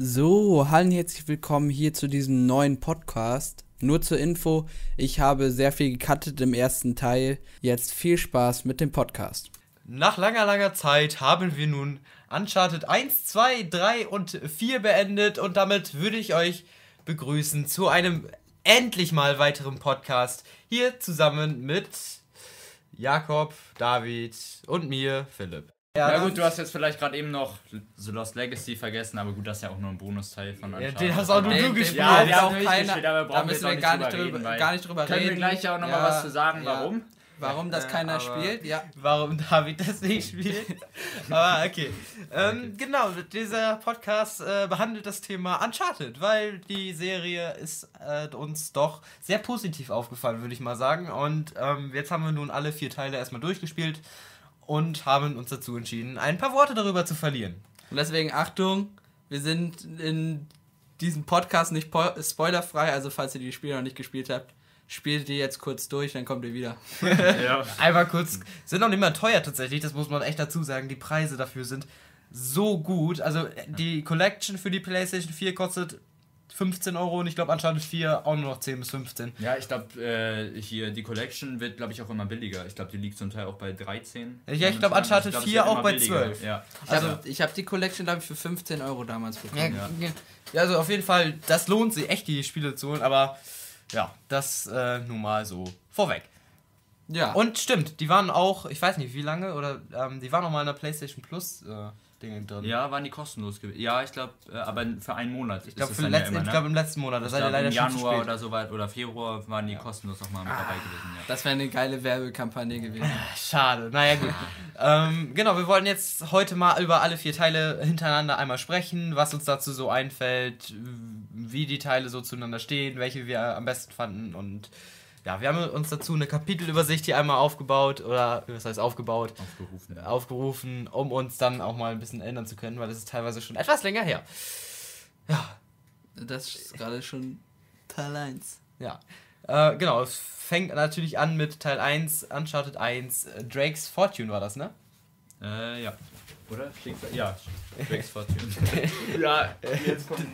So, hallo und herzlich willkommen hier zu diesem neuen Podcast. Nur zur Info, ich habe sehr viel gecuttet im ersten Teil. Jetzt viel Spaß mit dem Podcast. Nach langer, langer Zeit haben wir nun Uncharted 1, 2, 3 und 4 beendet und damit würde ich euch begrüßen zu einem endlich mal weiteren Podcast hier zusammen mit Jakob, David und mir, Philipp. Ja, ja gut, du hast jetzt vielleicht gerade eben noch The Lost Legacy vergessen, aber gut, das ist ja auch nur ein Bonusteil von Uncharted. Ja, den hast auch nur du gespielt. Ja, der auch keiner, da müssen wir gar nicht, drüber, reden, gar nicht drüber können reden. Können wir gleich auch nochmal ja, was zu sagen, warum? Warum das keiner äh, spielt, ja. Warum David das nicht spielt. aber okay. Ähm, okay. Genau, dieser Podcast äh, behandelt das Thema Uncharted, weil die Serie ist äh, uns doch sehr positiv aufgefallen, würde ich mal sagen. Und ähm, jetzt haben wir nun alle vier Teile erstmal durchgespielt und haben uns dazu entschieden, ein paar Worte darüber zu verlieren. Und deswegen Achtung, wir sind in diesem Podcast nicht spoilerfrei, also falls ihr die Spiele noch nicht gespielt habt, spielt die jetzt kurz durch, dann kommt ihr wieder. ja. Einmal kurz, sind noch nicht mal teuer tatsächlich, das muss man echt dazu sagen, die Preise dafür sind so gut. Also die Collection für die PlayStation 4 kostet 15 Euro und ich glaube Uncharted 4 auch nur noch 10 bis 15. Ja, ich glaube, äh, hier die Collection wird, glaube ich, auch immer billiger. Ich glaube, die liegt zum Teil auch bei 13. Ja, ich glaube Uncharted ich glaub, 4 auch bei billiger. 12. Ja. Also ich habe die Collection, glaube ich, für 15 Euro damals bekommen. Ja, ja. also auf jeden Fall, das lohnt sich echt, die Spiele zu holen, aber ja, das äh, nun mal so vorweg. Ja. Und stimmt, die waren auch, ich weiß nicht wie lange, oder ähm, die waren noch mal in der PlayStation Plus. Äh, Dinge drin. Ja, waren die kostenlos gewesen. Ja, ich glaube, äh, aber für einen Monat. Ich glaube, ja ne? glaub, im letzten Monat. Das seid leider Im Januar oder so weit oder Februar waren die ja. kostenlos nochmal mit ah, dabei gewesen. Ja. Das wäre eine geile Werbekampagne gewesen. Schade. Naja, gut. ähm, genau, wir wollen jetzt heute mal über alle vier Teile hintereinander einmal sprechen, was uns dazu so einfällt, wie die Teile so zueinander stehen, welche wir am besten fanden und ja, wir haben uns dazu eine Kapitelübersicht hier einmal aufgebaut oder was heißt aufgebaut? Aufgerufen. Aufgerufen, um uns dann auch mal ein bisschen ändern zu können, weil das ist teilweise schon etwas länger her. Ja. Das ist gerade schon Teil 1. Ja. Äh, genau, es fängt natürlich an mit Teil 1, Uncharted 1, äh, Drake's Fortune war das, ne? Äh, ja. Oder? Ja, Drake's Fortune. ja, jetzt kommt.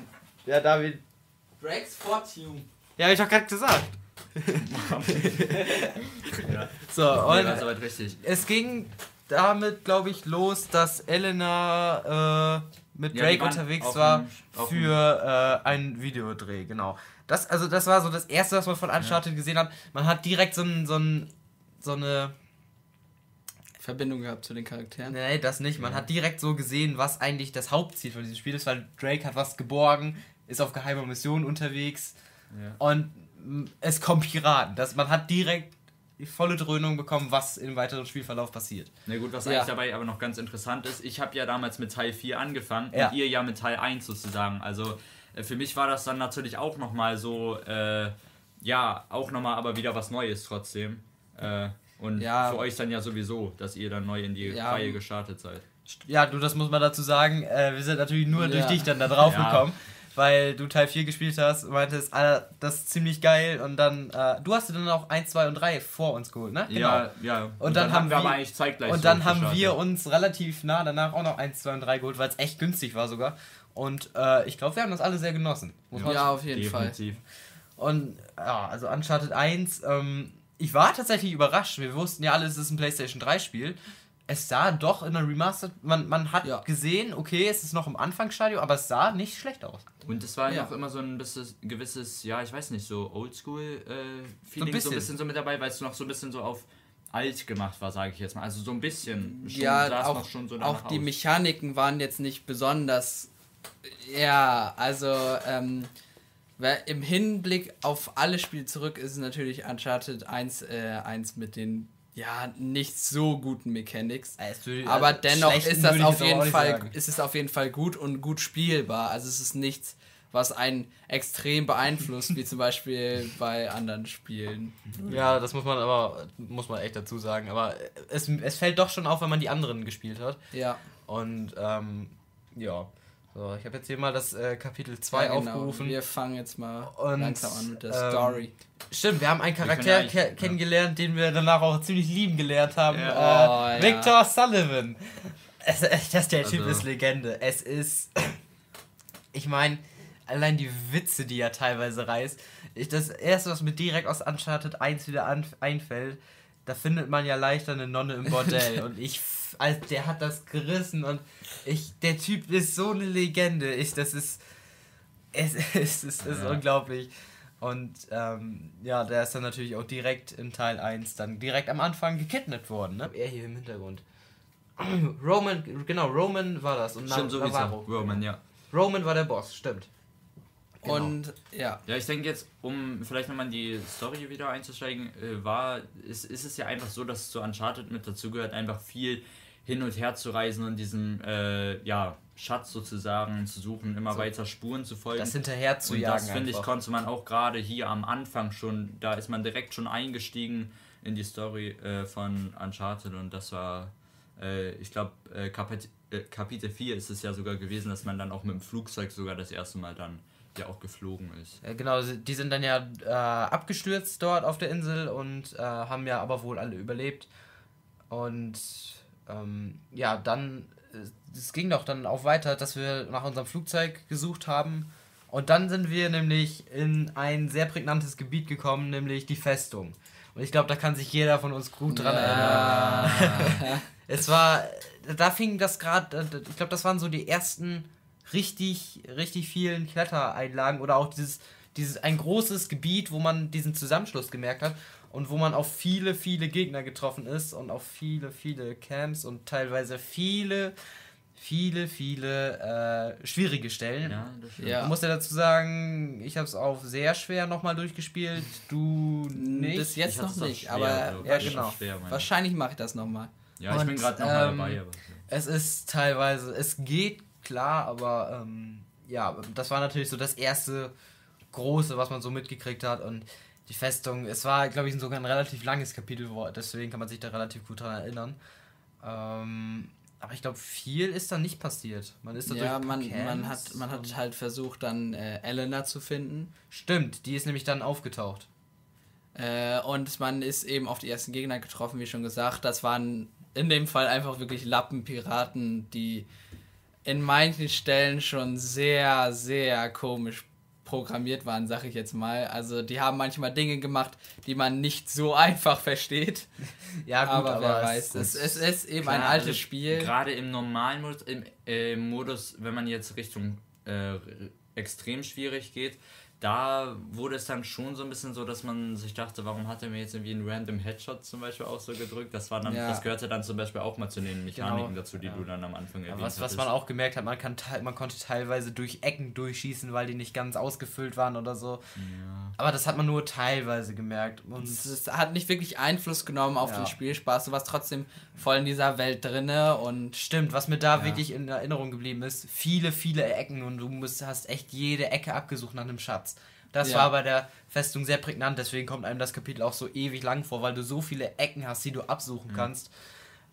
Ja, David. Drake's Fortune. Ja, hab ich doch gerade gesagt ja. So, und ja, richtig. es ging damit, glaube ich, los, dass Elena äh, mit Drake ja, unterwegs war für äh, einen Videodreh, genau. Das, also das war so das erste, was man von Uncharted ja. gesehen hat. Man hat direkt so, ein, so, ein, so eine Verbindung gehabt zu den Charakteren? Nee, das nicht. Man ja. hat direkt so gesehen, was eigentlich das Hauptziel von diesem Spiel ist, weil Drake hat was geborgen, ist auf geheimer Mission unterwegs ja. und es kommen Piraten. Das, man hat direkt die volle Dröhnung bekommen, was im weiteren Spielverlauf passiert. Na gut, was ja. eigentlich dabei aber noch ganz interessant ist, ich habe ja damals mit Teil 4 angefangen ja. und ihr ja mit Teil 1 sozusagen. Also äh, für mich war das dann natürlich auch nochmal so, äh, ja, auch nochmal aber wieder was Neues trotzdem. Äh, und ja. für euch dann ja sowieso, dass ihr dann neu in die ja. Reihe gestartet seid. Ja, du, das muss man dazu sagen. Äh, wir sind natürlich nur durch dich dann da drauf gekommen weil du Teil 4 gespielt hast und meintest, Alter, das ist ziemlich geil. Und dann, äh, du hast dann auch 1, 2 und 3 vor uns geholt, ne? Genau. Ja, ja. Und, und dann, dann, haben wir aber eigentlich zeitgleich Und dann haben wir uns relativ nah danach auch noch 1, 2 und 3 geholt, weil es echt günstig war sogar. Und äh, ich glaube, wir haben das alle sehr genossen. ja, ja auf jeden Definitiv. Fall. Und ja, also Uncharted 1, ähm, ich war tatsächlich überrascht. Wir wussten ja alle, es ist ein PlayStation 3 Spiel es sah doch in der Remastered, man, man hat ja. gesehen, okay, es ist noch im Anfangsstadium, aber es sah nicht schlecht aus. Und es war ja auch immer so ein bisschen, gewisses, ja, ich weiß nicht, so Oldschool-Feeling äh, so, so, ein bisschen so mit dabei, weil es noch so ein bisschen so auf alt gemacht war, sage ich jetzt mal. Also so ein bisschen. Schon, ja, auch, schon so auch die aus. Mechaniken waren jetzt nicht besonders. Ja, also ähm, im Hinblick auf alle Spiele zurück ist es natürlich Uncharted 1, äh, 1 mit den ja, nicht so guten Mechanics. Aber also dennoch ist das auf jeden Fall, ist es auf jeden Fall gut und gut spielbar. Also es ist nichts, was einen extrem beeinflusst, wie zum Beispiel bei anderen Spielen. Ja, das muss man aber, muss man echt dazu sagen. Aber es, es fällt doch schon auf, wenn man die anderen gespielt hat. Ja. Und ähm, ja. So, ich habe jetzt hier mal das äh, Kapitel 2 ja, genau. aufgerufen. Wir fangen jetzt mal und, langsam an mit der ähm, Story. Stimmt, wir haben einen Charakter ke kennengelernt, den wir danach auch ziemlich lieben gelernt haben. Ja. Äh, oh, Victor Sullivan. Es, der Typ also. ist Legende. Es ist. ich meine, allein die Witze, die er teilweise reißt. Ich, das erste, was mir direkt aus Uncharted 1 wieder an, einfällt, da findet man ja leichter eine Nonne im Bordell. und ich, als der hat das gerissen und ich, der Typ ist so eine Legende. Ich, das ist, es, es, es ist ja. unglaublich. Und ähm, ja, der ist dann natürlich auch direkt in Teil 1 dann direkt am Anfang gekidnappt worden. Ne? Er hier im Hintergrund. Roman, genau, Roman war das. Und stimmt, so Navarro. Roman, ja. Roman war der Boss, stimmt. Genau. Und ja. Ja, ich denke jetzt, um vielleicht nochmal in die Story wieder einzusteigen, äh, war, ist, ist es ja einfach so, dass zu Uncharted mit dazugehört, einfach viel hin und her zu reisen und diesem äh, ja, Schatz sozusagen zu suchen, immer so. weiter Spuren zu folgen. Das hinterher zu und jagen. Das finde ich, konnte man auch gerade hier am Anfang schon, da ist man direkt schon eingestiegen in die Story äh, von Uncharted und das war, äh, ich glaube, äh, Kapit äh, Kapitel 4 ist es ja sogar gewesen, dass man dann auch mit dem Flugzeug sogar das erste Mal dann ja auch geflogen ist. Ja, genau, die sind dann ja äh, abgestürzt dort auf der Insel und äh, haben ja aber wohl alle überlebt. Und ähm, ja, dann, äh, es ging doch dann auch weiter, dass wir nach unserem Flugzeug gesucht haben. Und dann sind wir nämlich in ein sehr prägnantes Gebiet gekommen, nämlich die Festung. Und ich glaube, da kann sich jeder von uns gut dran ja. erinnern. es war, da fing das gerade, ich glaube, das waren so die ersten richtig, richtig vielen Klettereinlagen oder auch dieses, dieses ein großes Gebiet, wo man diesen Zusammenschluss gemerkt hat und wo man auf viele, viele Gegner getroffen ist und auf viele, viele Camps und teilweise viele, viele, viele äh, schwierige Stellen. Ja. Ja. Ich muss ja dazu sagen, ich habe es auch sehr schwer nochmal durchgespielt. Du nicht? Bis jetzt noch nicht, schwer, aber also ja, genau. Schwer, Wahrscheinlich mache ich das nochmal. Ja, und, ich bin gerade nochmal ähm, dabei. Aber, Es ist teilweise, es geht klar, aber ähm, ja, das war natürlich so das erste große, was man so mitgekriegt hat und die Festung, es war, glaube ich, sogar ein relativ langes Kapitel, deswegen kann man sich da relativ gut dran erinnern. Ähm, aber ich glaube, viel ist da nicht passiert. Man ist da ja, man, man, hat, man hat halt versucht, dann äh, Elena zu finden. Stimmt, die ist nämlich dann aufgetaucht. Äh, und man ist eben auf die ersten Gegner getroffen, wie schon gesagt. Das waren in dem Fall einfach wirklich Lappenpiraten, die in manchen Stellen schon sehr, sehr komisch programmiert waren, sag ich jetzt mal. Also die haben manchmal Dinge gemacht, die man nicht so einfach versteht. ja, gut, aber, aber wer weiß. Es, es, ist eben klar, ein altes also Spiel. Gerade im normalen Modus, im äh, Modus, wenn man jetzt Richtung äh, extrem schwierig geht, da wurde es dann schon so ein bisschen so, dass man sich dachte, warum hat er mir jetzt irgendwie einen random Headshot zum Beispiel auch so gedrückt? Das war dann, ja. das gehörte dann zum Beispiel auch mal zu den Mechaniken genau. dazu, die ja. du dann am Anfang erwähnt hast. Was man auch gemerkt hat, man, kann, man konnte teilweise durch Ecken durchschießen, weil die nicht ganz ausgefüllt waren oder so. Ja. Aber das hat man nur teilweise gemerkt. Und es hat nicht wirklich Einfluss genommen auf den Spielspaß. Du warst trotzdem voll in dieser Welt drinne und. Stimmt, was mir da wirklich in Erinnerung geblieben ist, viele, viele Ecken und du musst, hast echt jede Ecke abgesucht nach einem Schatz. Das ja. war bei der Festung sehr prägnant, deswegen kommt einem das Kapitel auch so ewig lang vor, weil du so viele Ecken hast, die du absuchen mhm. kannst.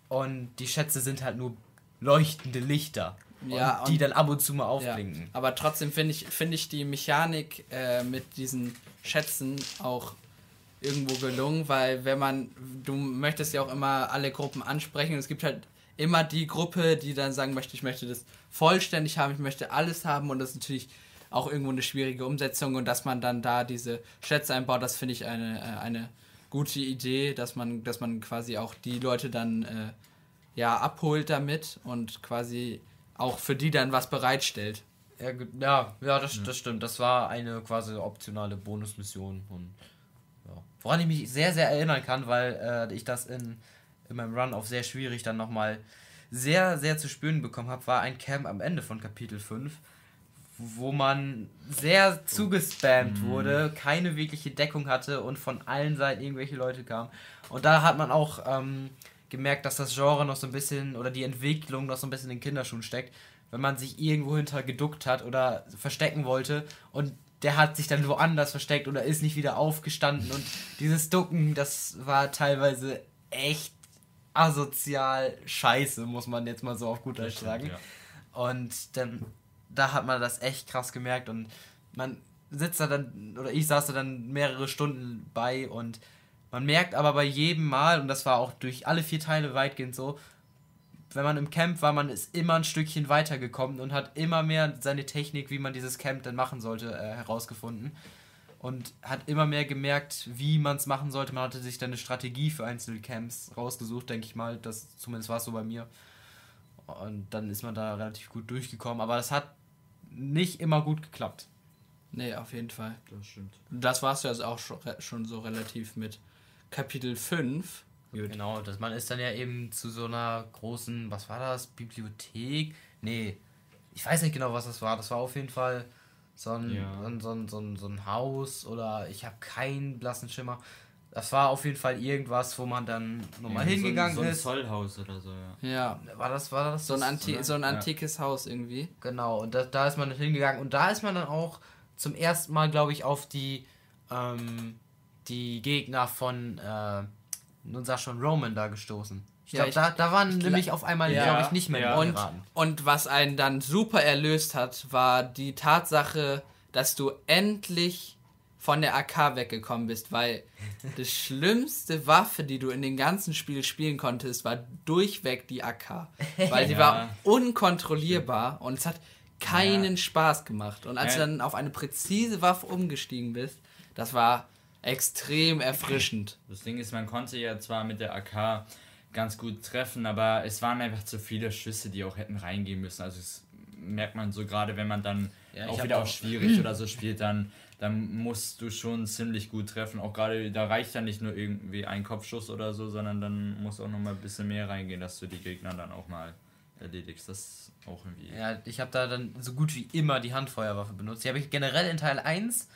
Und die Schätze sind halt nur leuchtende Lichter. Ja, die dann ab und zu mal aufblinken. Ja. Aber trotzdem finde ich, find ich die Mechanik äh, mit diesen Schätzen auch irgendwo gelungen, weil wenn man, du möchtest ja auch immer alle Gruppen ansprechen und es gibt halt immer die Gruppe, die dann sagen möchte, ich möchte das vollständig haben, ich möchte alles haben und das ist natürlich auch irgendwo eine schwierige Umsetzung und dass man dann da diese Schätze einbaut, das finde ich eine, äh, eine gute Idee, dass man, dass man quasi auch die Leute dann äh, ja abholt damit und quasi auch für die dann was bereitstellt. Ja, ja, ja, das, das stimmt. Das war eine quasi optionale Bonusmission. Und, ja. Woran ich mich sehr, sehr erinnern kann, weil äh, ich das in, in meinem Run auf sehr schwierig dann nochmal sehr, sehr zu spüren bekommen habe, war ein Camp am Ende von Kapitel 5 wo man sehr zugespammt mhm. wurde, keine wirkliche Deckung hatte und von allen Seiten irgendwelche Leute kamen. Und da hat man auch ähm, gemerkt, dass das Genre noch so ein bisschen oder die Entwicklung noch so ein bisschen in den Kinderschuhen steckt, wenn man sich irgendwo hinter geduckt hat oder verstecken wollte und der hat sich dann woanders versteckt oder ist nicht wieder aufgestanden und dieses Ducken, das war teilweise echt asozial scheiße, muss man jetzt mal so auf gut Deutsch sagen. Ja. Und dann da hat man das echt krass gemerkt und man sitzt da dann, oder ich saß da dann mehrere Stunden bei und man merkt aber bei jedem Mal, und das war auch durch alle vier Teile weitgehend so, wenn man im Camp war, man ist immer ein Stückchen weitergekommen und hat immer mehr seine Technik, wie man dieses Camp dann machen sollte, äh, herausgefunden. Und hat immer mehr gemerkt, wie man es machen sollte. Man hatte sich dann eine Strategie für einzelne Camps rausgesucht, denke ich mal. Das, zumindest war es so bei mir. Und dann ist man da relativ gut durchgekommen. Aber das hat nicht immer gut geklappt. Nee, auf jeden Fall. Das stimmt. Das warst du also auch schon, schon so relativ mit Kapitel 5. Gut. Genau, dass man ist dann ja eben zu so einer großen, was war das, Bibliothek? Nee, ich weiß nicht genau, was das war. Das war auf jeden Fall so ein, ja. so, ein, so, ein, so, ein, so ein Haus oder ich habe keinen blassen Schimmer. Das war auf jeden Fall irgendwas, wo man dann nochmal ja, hingegangen so ein, ist. So ein Zollhaus oder so, ja. Ja. War das, war das? So ein, Anti so ein antikes ja. Haus irgendwie. Genau, und da, da ist man hingegangen. Und da ist man dann auch zum ersten Mal, glaube ich, auf die, ähm, die Gegner von, äh, nun sag schon, Roman da gestoßen. Ich glaube, da, da waren nämlich auf einmal, ja, glaube ich, nicht mehr ja. und, und was einen dann super erlöst hat, war die Tatsache, dass du endlich von der AK weggekommen bist, weil die schlimmste Waffe, die du in dem ganzen Spiel spielen konntest, war durchweg die AK. Weil sie ja. war unkontrollierbar und es hat keinen ja. Spaß gemacht. Und als ja. du dann auf eine präzise Waffe umgestiegen bist, das war extrem erfrischend. Das Ding ist, man konnte ja zwar mit der AK ganz gut treffen, aber es waren einfach zu viele Schüsse, die auch hätten reingehen müssen. Also das merkt man so gerade, wenn man dann ja, auch wieder auch schwierig oder so spielt, dann dann musst du schon ziemlich gut treffen. Auch gerade, da reicht ja nicht nur irgendwie ein Kopfschuss oder so, sondern dann muss auch noch mal ein bisschen mehr reingehen, dass du die Gegner dann auch mal erledigst. Das auch irgendwie. Ja, ich habe da dann so gut wie immer die Handfeuerwaffe benutzt. Die habe ich generell in Teil 1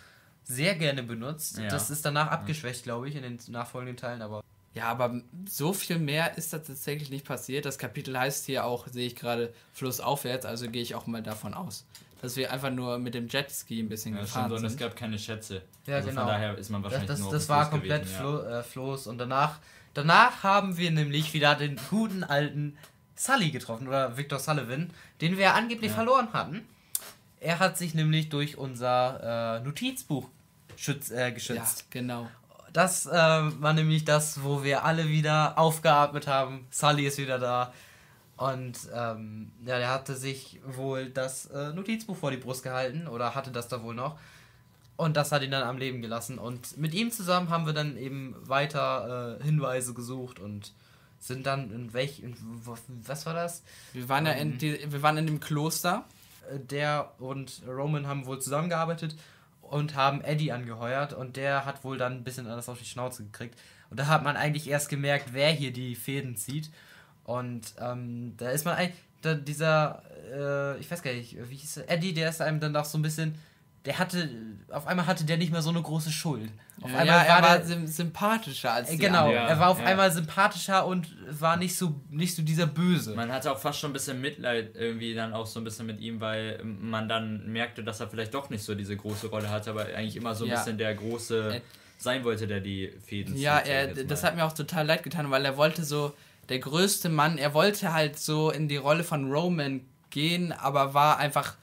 sehr gerne benutzt. Ja. Das ist danach abgeschwächt, glaube ich, in den nachfolgenden Teilen, aber. Ja, aber so viel mehr ist da tatsächlich nicht passiert. Das Kapitel heißt hier auch, sehe ich gerade, Flussaufwärts, also gehe ich auch mal davon aus dass wir einfach nur mit dem Jetski ein bisschen ja, gefahren stimmt, sind. Und es gab keine Schätze. Ja, also genau. Von daher ist man wahrscheinlich das, das, nur das war komplett gewesen, Flo ja. äh, Floß. Und danach, danach haben wir nämlich wieder den guten alten Sully getroffen oder Victor Sullivan, den wir angeblich ja. verloren hatten. Er hat sich nämlich durch unser äh, Notizbuch schütz, äh, geschützt. Ja, genau. Das äh, war nämlich das, wo wir alle wieder aufgeatmet haben. Sully ist wieder da. Und ähm, ja, der hatte sich wohl das äh, Notizbuch vor die Brust gehalten oder hatte das da wohl noch. Und das hat ihn dann am Leben gelassen. Und mit ihm zusammen haben wir dann eben weiter äh, Hinweise gesucht und sind dann in welch. In, was war das? Wir waren ja in, ähm, die, wir waren in dem Kloster. Äh, der und Roman haben wohl zusammengearbeitet und haben Eddie angeheuert und der hat wohl dann ein bisschen alles auf die Schnauze gekriegt. Und da hat man eigentlich erst gemerkt, wer hier die Fäden zieht. Und ähm, da ist man eigentlich, da dieser, äh, ich weiß gar nicht, wie hieß er, Eddie, der ist einem dann doch so ein bisschen, der hatte, auf einmal hatte der nicht mehr so eine große Schuld. Auf ja, einmal ja, er war, der, sympathischer als äh, Genau, ja, er war auf ja. einmal sympathischer und war nicht so, nicht so dieser Böse. Man hatte auch fast schon ein bisschen Mitleid irgendwie dann auch so ein bisschen mit ihm, weil man dann merkte, dass er vielleicht doch nicht so diese große Rolle hatte, aber eigentlich immer so ein bisschen der große sein wollte, der die Fäden Ja, er, das hat mir auch total leid getan, weil er wollte so der größte Mann. Er wollte halt so in die Rolle von Roman gehen, aber war einfach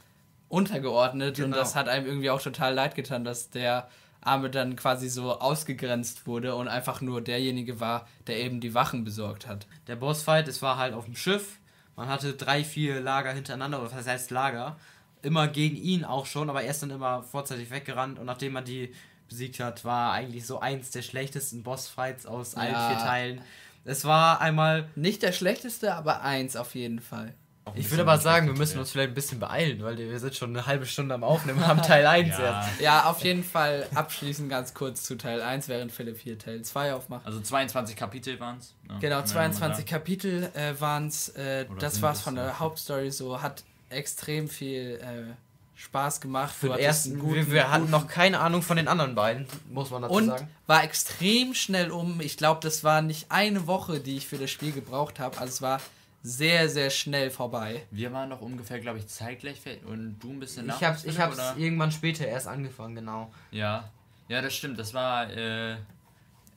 untergeordnet genau. und das hat einem irgendwie auch total leid getan, dass der Arme dann quasi so ausgegrenzt wurde und einfach nur derjenige war, der eben die Wachen besorgt hat. Der Bossfight, es war halt auf dem Schiff. Man hatte drei, vier Lager hintereinander, oder was heißt Lager? Immer gegen ihn auch schon, aber er ist dann immer vorzeitig weggerannt und nachdem man die besiegt hat, war eigentlich so eins der schlechtesten Bossfights aus allen ja. vier Teilen. Es war einmal. Nicht der schlechteste, aber eins auf jeden Fall. Ich würde aber sagen, wir müssen uns vielleicht ein bisschen beeilen, weil wir sind schon eine halbe Stunde am Aufnehmen, haben Teil 1 ja. jetzt. Ja, auf jeden Fall abschließend ganz kurz zu Teil 1, während Philipp hier Teil 2 aufmacht. Also 22 Kapitel waren es. Ja. Genau, 22 Kapitel äh, waren es. Äh, das war es von der Hauptstory so. Hat extrem viel äh, Spaß gemacht. Für den ersten guten, wir, wir hatten noch keine Ahnung von den anderen beiden, muss man dazu und sagen. war extrem schnell um. Ich glaube, das war nicht eine Woche, die ich für das Spiel gebraucht habe. Also es war sehr, sehr schnell vorbei. Wir waren doch ungefähr, glaube ich, zeitgleich und du ein bisschen nach. Ich habe ich hab's irgendwann später erst angefangen, genau. Ja, ja, das stimmt. Das war äh,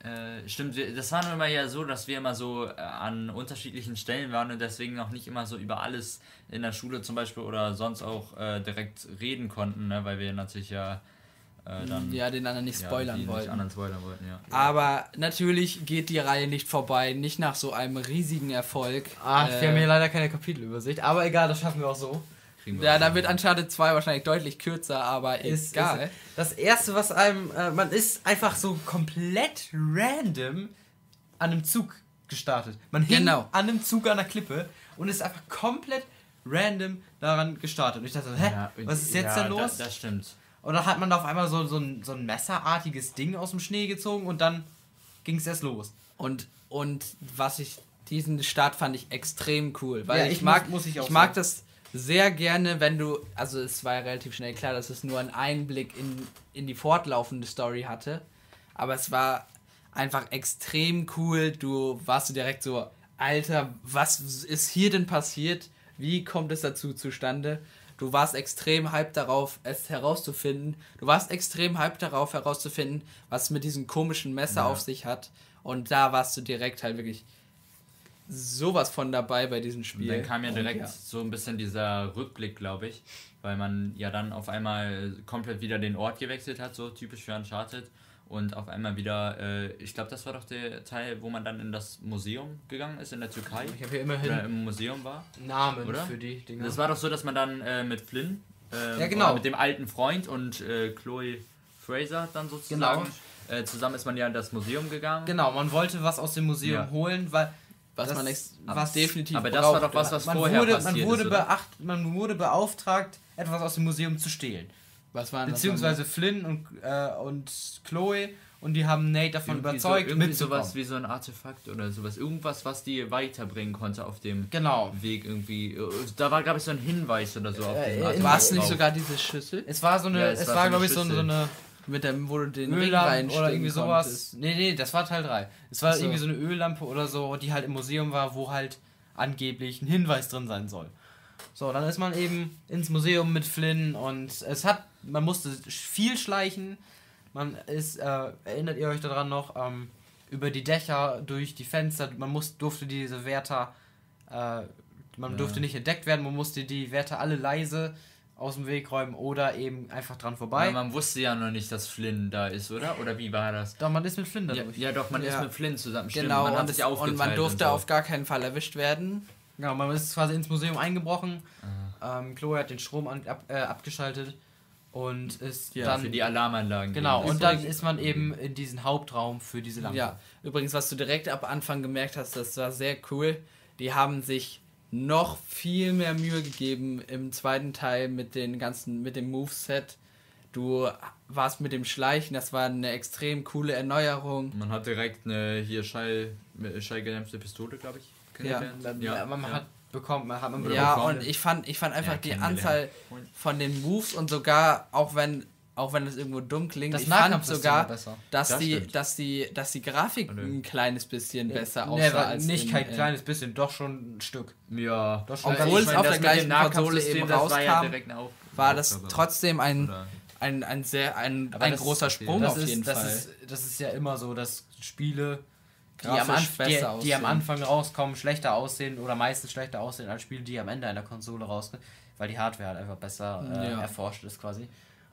äh, stimmt, das war nur immer ja so, dass wir immer so äh, an unterschiedlichen Stellen waren und deswegen noch nicht immer so über alles in der Schule zum Beispiel oder sonst auch äh, direkt reden konnten, ne? weil wir natürlich ja äh, dann. Ja, den anderen nicht spoilern ja, wollten. Anderen spoilern wollten ja. Aber natürlich geht die Reihe nicht vorbei, nicht nach so einem riesigen Erfolg. Ah, äh, wir haben hier leider keine Kapitelübersicht, aber egal, das schaffen wir auch so. Ja, da wird Uncharted 2 wahrscheinlich deutlich kürzer, aber ist, egal. Ist, das erste, was einem, äh, man ist einfach so komplett random an einem Zug gestartet. Man hing genau. an einem Zug an der Klippe und ist einfach komplett random daran gestartet. Und ich dachte, hä, ja, was ist jetzt ja, denn los? Das, das stimmt. Und dann hat man da auf einmal so, so, ein, so ein messerartiges Ding aus dem Schnee gezogen und dann ging es erst los. Und, und was ich, diesen Start fand ich extrem cool, weil ja, ich, ich, mag, muss, muss ich, ich mag das sehr gerne, wenn du, also es war ja relativ schnell klar, dass es nur einen Einblick in, in die fortlaufende Story hatte, aber es war einfach extrem cool. Du warst direkt so, Alter, was ist hier denn passiert? Wie kommt es dazu zustande? Du warst extrem hyped darauf, es herauszufinden. Du warst extrem hyped darauf, herauszufinden, was es mit diesem komischen Messer ja. auf sich hat. Und da warst du direkt halt wirklich sowas von dabei bei diesem Spiel. Und dann kam ja direkt ja. so ein bisschen dieser Rückblick, glaube ich, weil man ja dann auf einmal komplett wieder den Ort gewechselt hat, so typisch für Uncharted und auf einmal wieder, äh, ich glaube, das war doch der Teil, wo man dann in das Museum gegangen ist in der Türkei. Ich habe hier immerhin oder im Museum war. Namen oder? für die Dinger. Das war doch so, dass man dann äh, mit Flynn, äh, ja, genau. mit dem alten Freund und äh, Chloe Fraser dann sozusagen. Genau. Äh, zusammen ist man ja in das Museum gegangen. Genau, man wollte was aus dem Museum ja. holen, weil was das, man ex was definitiv Aber das braucht. war doch was, was man vorher wurde, passiert man wurde ist, beacht, man wurde beauftragt, etwas aus dem Museum zu stehlen. Was waren Beziehungsweise das Flynn und, äh, und Chloe und die haben Nate davon irgendwie überzeugt, so, irgendwie sowas wie so ein Artefakt oder sowas. Irgendwas, was die weiterbringen konnte auf dem genau. Weg irgendwie. Da war, glaube ich, so ein Hinweis oder so auf äh, dem War es nicht sogar diese Schüssel? Es war so eine, ja, es, es, war, war glaube ich, so, so eine. Mit dem, wo du den Öllampe oder irgendwie sowas. Konntest. Nee, nee, das war Teil 3. Es war so. irgendwie so eine Öllampe oder so, die halt im Museum war, wo halt angeblich ein Hinweis drin sein soll. So, dann ist man eben ins Museum mit Flynn und es hat, man musste viel schleichen, man ist, äh, erinnert ihr euch daran noch, ähm, über die Dächer, durch die Fenster, man muss, durfte diese Wärter, äh, man ja. durfte nicht entdeckt werden, man musste die Wärter alle leise aus dem Weg räumen oder eben einfach dran vorbei. Ja, man wusste ja noch nicht, dass Flynn da ist, oder? Oder wie war das? Doch, man ist mit Flynn da ja, ja, doch, man ja. ist mit Flynn zusammen. Stimmt, genau, man und, es, und, man durfte und so. auf gar keinen Fall erwischt werden. Genau, man ist quasi ins Museum eingebrochen. Ähm, Chloe hat den Strom an, ab, äh, abgeschaltet und ist ja, dann für die Alarmanlagen. Genau, und dann ist man eben in diesen Hauptraum für diese Lampe. Ja, übrigens, was du direkt ab Anfang gemerkt hast, das war sehr cool. Die haben sich noch viel mehr Mühe gegeben im zweiten Teil mit den ganzen, mit dem Moveset. Du warst mit dem Schleichen, das war eine extrem coole Erneuerung. Man hat direkt eine hier Schall, schallgedämpfte Pistole, glaube ich. Ja, ja, man ja. hat bekommen. Hat man ja, bekommen. und ich fand, ich fand einfach ja, die Anzahl von den Moves und sogar, auch wenn auch wenn es irgendwo dumm klingt, das ich fand sogar, dass das die, dass die, dass die Grafik Hallo. ein kleines bisschen besser aussah nee, als nicht in, kein äh, kleines bisschen, doch schon ein Stück. Ja, doch schon obwohl es auf der gleichen Konsole eben rauskam, war, ja war das trotzdem ein ein, ein sehr ein, ein großer Sprung auf jeden das Fall. Ist, das ist ja immer so, dass Spiele die am, die, die am, Anfang rauskommen, schlechter aussehen oder meistens schlechter aussehen als Spiele, die am Ende einer Konsole rauskommen, weil die Hardware halt einfach besser äh, ja. erforscht ist quasi.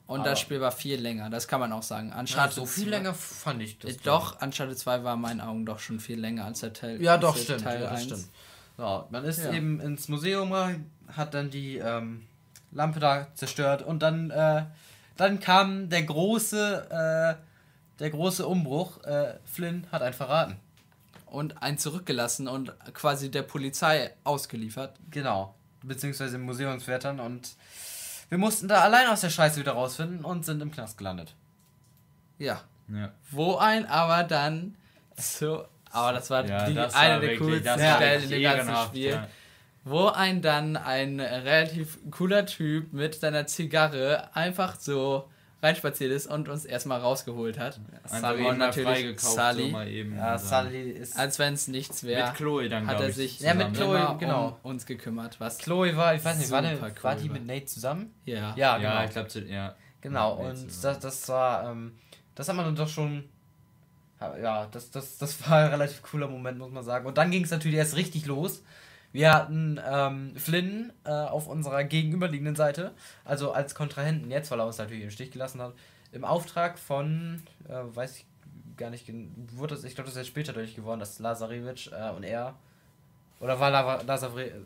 Und Aber das Spiel war viel länger, das kann man auch sagen. Uncharted ja, so viel länger fand ich das. Doch, Uncharted 2 war in meinen Augen doch schon viel länger als der Teil. Ja, doch, stimmt. Teil ja, das stimmt. So, man ist ja. eben ins Museum, hat dann die ähm, Lampe da zerstört und dann, äh, dann kam der große, äh, der große Umbruch. Äh, Flynn hat einen verraten und einen zurückgelassen und quasi der Polizei ausgeliefert. Genau, beziehungsweise Museumswärtern und wir mussten da allein aus der Scheiße wieder rausfinden und sind im Knast gelandet. Ja. ja. Wo ein aber dann so, aber das war ja, die, das eine war der coolsten Stellen in dem ganzen Spiel. Ja. Wo ein dann ein relativ cooler Typ mit seiner Zigarre einfach so reinspaziert ist und uns erstmal rausgeholt hat. Sully und natürlich Sully. So eben ja, Sully ist als wenn es nichts wäre. Mit Chloe dann hat er sich ja mit Chloe genau um uns gekümmert. Was Chloe war, ich weiß nicht, war, der, cool war die mit Nate zusammen? Ja. Ja, genau. Ja, ich glaube, ja. Genau und das, das war ähm, das hat man dann doch schon ja, das, das, das war ein relativ cooler Moment, muss man sagen. Und dann ging es natürlich erst richtig los. Wir hatten ähm, Flynn äh, auf unserer gegenüberliegenden Seite, also als Kontrahenten jetzt, weil er uns natürlich im Stich gelassen hat. im Auftrag von, äh, weiß ich gar nicht, wurde das, ich glaube, das ist später durch geworden, dass Lazarevich äh, und er, oder war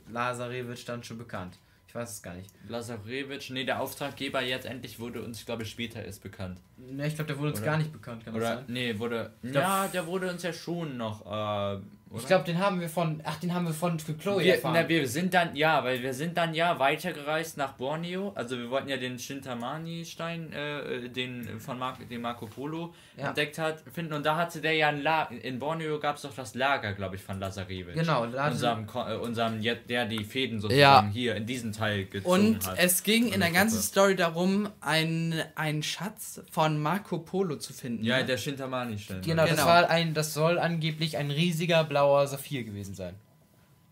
Lazarevich dann schon bekannt? Ich weiß es gar nicht. Lazarevich, nee, der Auftraggeber jetzt endlich wurde uns, ich glaube, später ist bekannt. Ne, ich glaube, der wurde uns Oder? gar nicht bekannt, kann Oder, nee, wurde, ja, der wurde uns ja schon noch, äh, oder? Ich glaube, den haben wir von. Ach, den haben wir von Chloe wir, erfahren. Na, wir sind dann, ja, weil wir sind dann ja weitergereist nach Borneo. Also wir wollten ja den Shintamani-Stein, äh, den von Mar den Marco Polo ja. entdeckt hat, finden. Und da hatte der ja ein Lager. In Borneo gab es doch das Lager, glaube ich, von Lazarevich. Genau, da unserem, äh, unserem, der die Fäden sozusagen ja. hier in diesem Teil gezogen Und hat. es ging in der ganzen Story darum, einen, einen Schatz von Marco Polo zu finden. Ja, ne? der Shintamani-Stein. Genau, genau, das war ein, das soll angeblich ein riesiger blauer Saphir gewesen sein.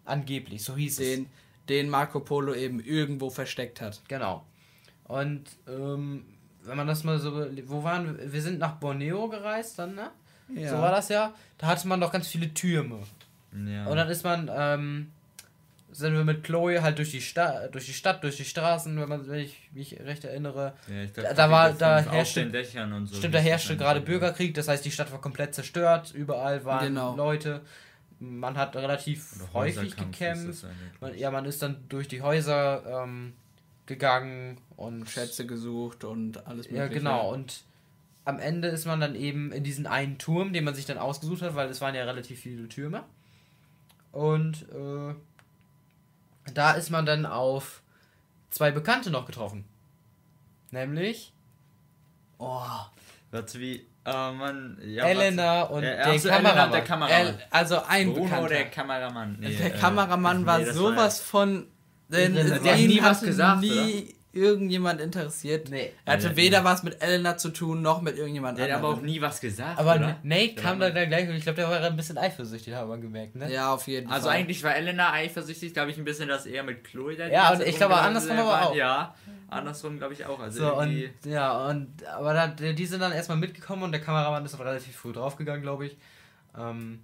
Angeblich, so hieß den, es. Den Marco Polo eben irgendwo versteckt hat. Genau. Und ähm, wenn man das mal so. Wo waren wir? Wir sind nach Borneo gereist dann, ne? Ja. So war das ja. Da hatte man doch ganz viele Türme. Ja. Und dann ist man, ähm, sind wir mit Chloe halt durch die Stadt, durch die Stadt, durch die Straßen, wenn man, wenn ich mich recht erinnere. Ja, glaub, da, da war, da herrschte, so stimmt, da herrschte gerade Bürgerkrieg, das heißt, die Stadt war komplett zerstört, überall waren genau. Leute man hat relativ häufig gekämpft. Man, ja, man ist dann durch die Häuser ähm, gegangen und Schätze gesucht und alles mögliche. Ja, genau. Und am Ende ist man dann eben in diesen einen Turm, den man sich dann ausgesucht hat, weil es waren ja relativ viele Türme. Und äh, da ist man dann auf zwei Bekannte noch getroffen. Nämlich. Oh. Was wie Oh Mann, ja, Elena und ja, der, also Kameramann. der Kameramann. El, also ein Bruno, Bekannter. der Kameramann. Nee, der äh, Kameramann war nee, sowas war von. Denn der hat nie was gesagt, nie? Irgendjemand interessiert. Nee. Er hatte nee, weder nee. was mit Elena zu tun, noch mit irgendjemand anderem. Der hat aber auch nie was gesagt. Aber oder? Nate kam dann gleich und ich glaube, der war ein bisschen eifersüchtig, haben wir gemerkt, ne? Ja, auf jeden also Fall. Also eigentlich war Elena eifersüchtig, glaube ich, ein bisschen, dass er mit Chloe dann. Ja, und ich glaube andersrum aber auch. Ja, andersrum glaube ich auch. Also so, und, ja, und aber da, die sind dann erstmal mitgekommen und der Kameramann ist relativ früh draufgegangen, glaube ich. Ähm,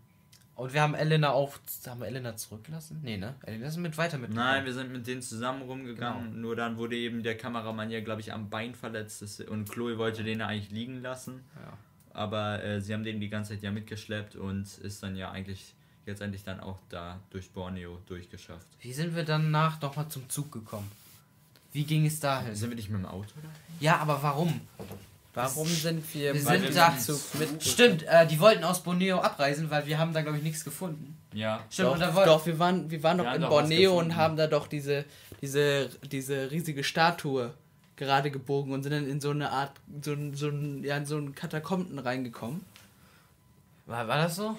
und wir haben Elena auch. Haben wir Elena zurückgelassen? Nee, ne? Elena ist mit weiter mit. Nein, wir sind mit denen zusammen rumgegangen. Genau. Nur dann wurde eben der Kameramann ja, glaube ich, am Bein verletzt. Und Chloe wollte den ja eigentlich liegen lassen. Ja. Aber äh, sie haben den die ganze Zeit ja mitgeschleppt und ist dann ja eigentlich jetzt endlich dann auch da durch Borneo durchgeschafft. Wie sind wir dann nach nochmal zum Zug gekommen? Wie ging es dahin? Sind wir nicht mit dem Auto? Ja, aber warum? Warum sind wir, wir sind da mit? Stimmt, äh, die wollten aus Borneo abreisen, weil wir haben da glaube ich nichts gefunden. Ja. Stimmt, doch, doch wir waren wir waren noch in Borneo und haben da doch diese diese diese riesige Statue gerade gebogen und sind dann in so eine Art so so ein, ja in so einen Katakomben reingekommen. War, war das so?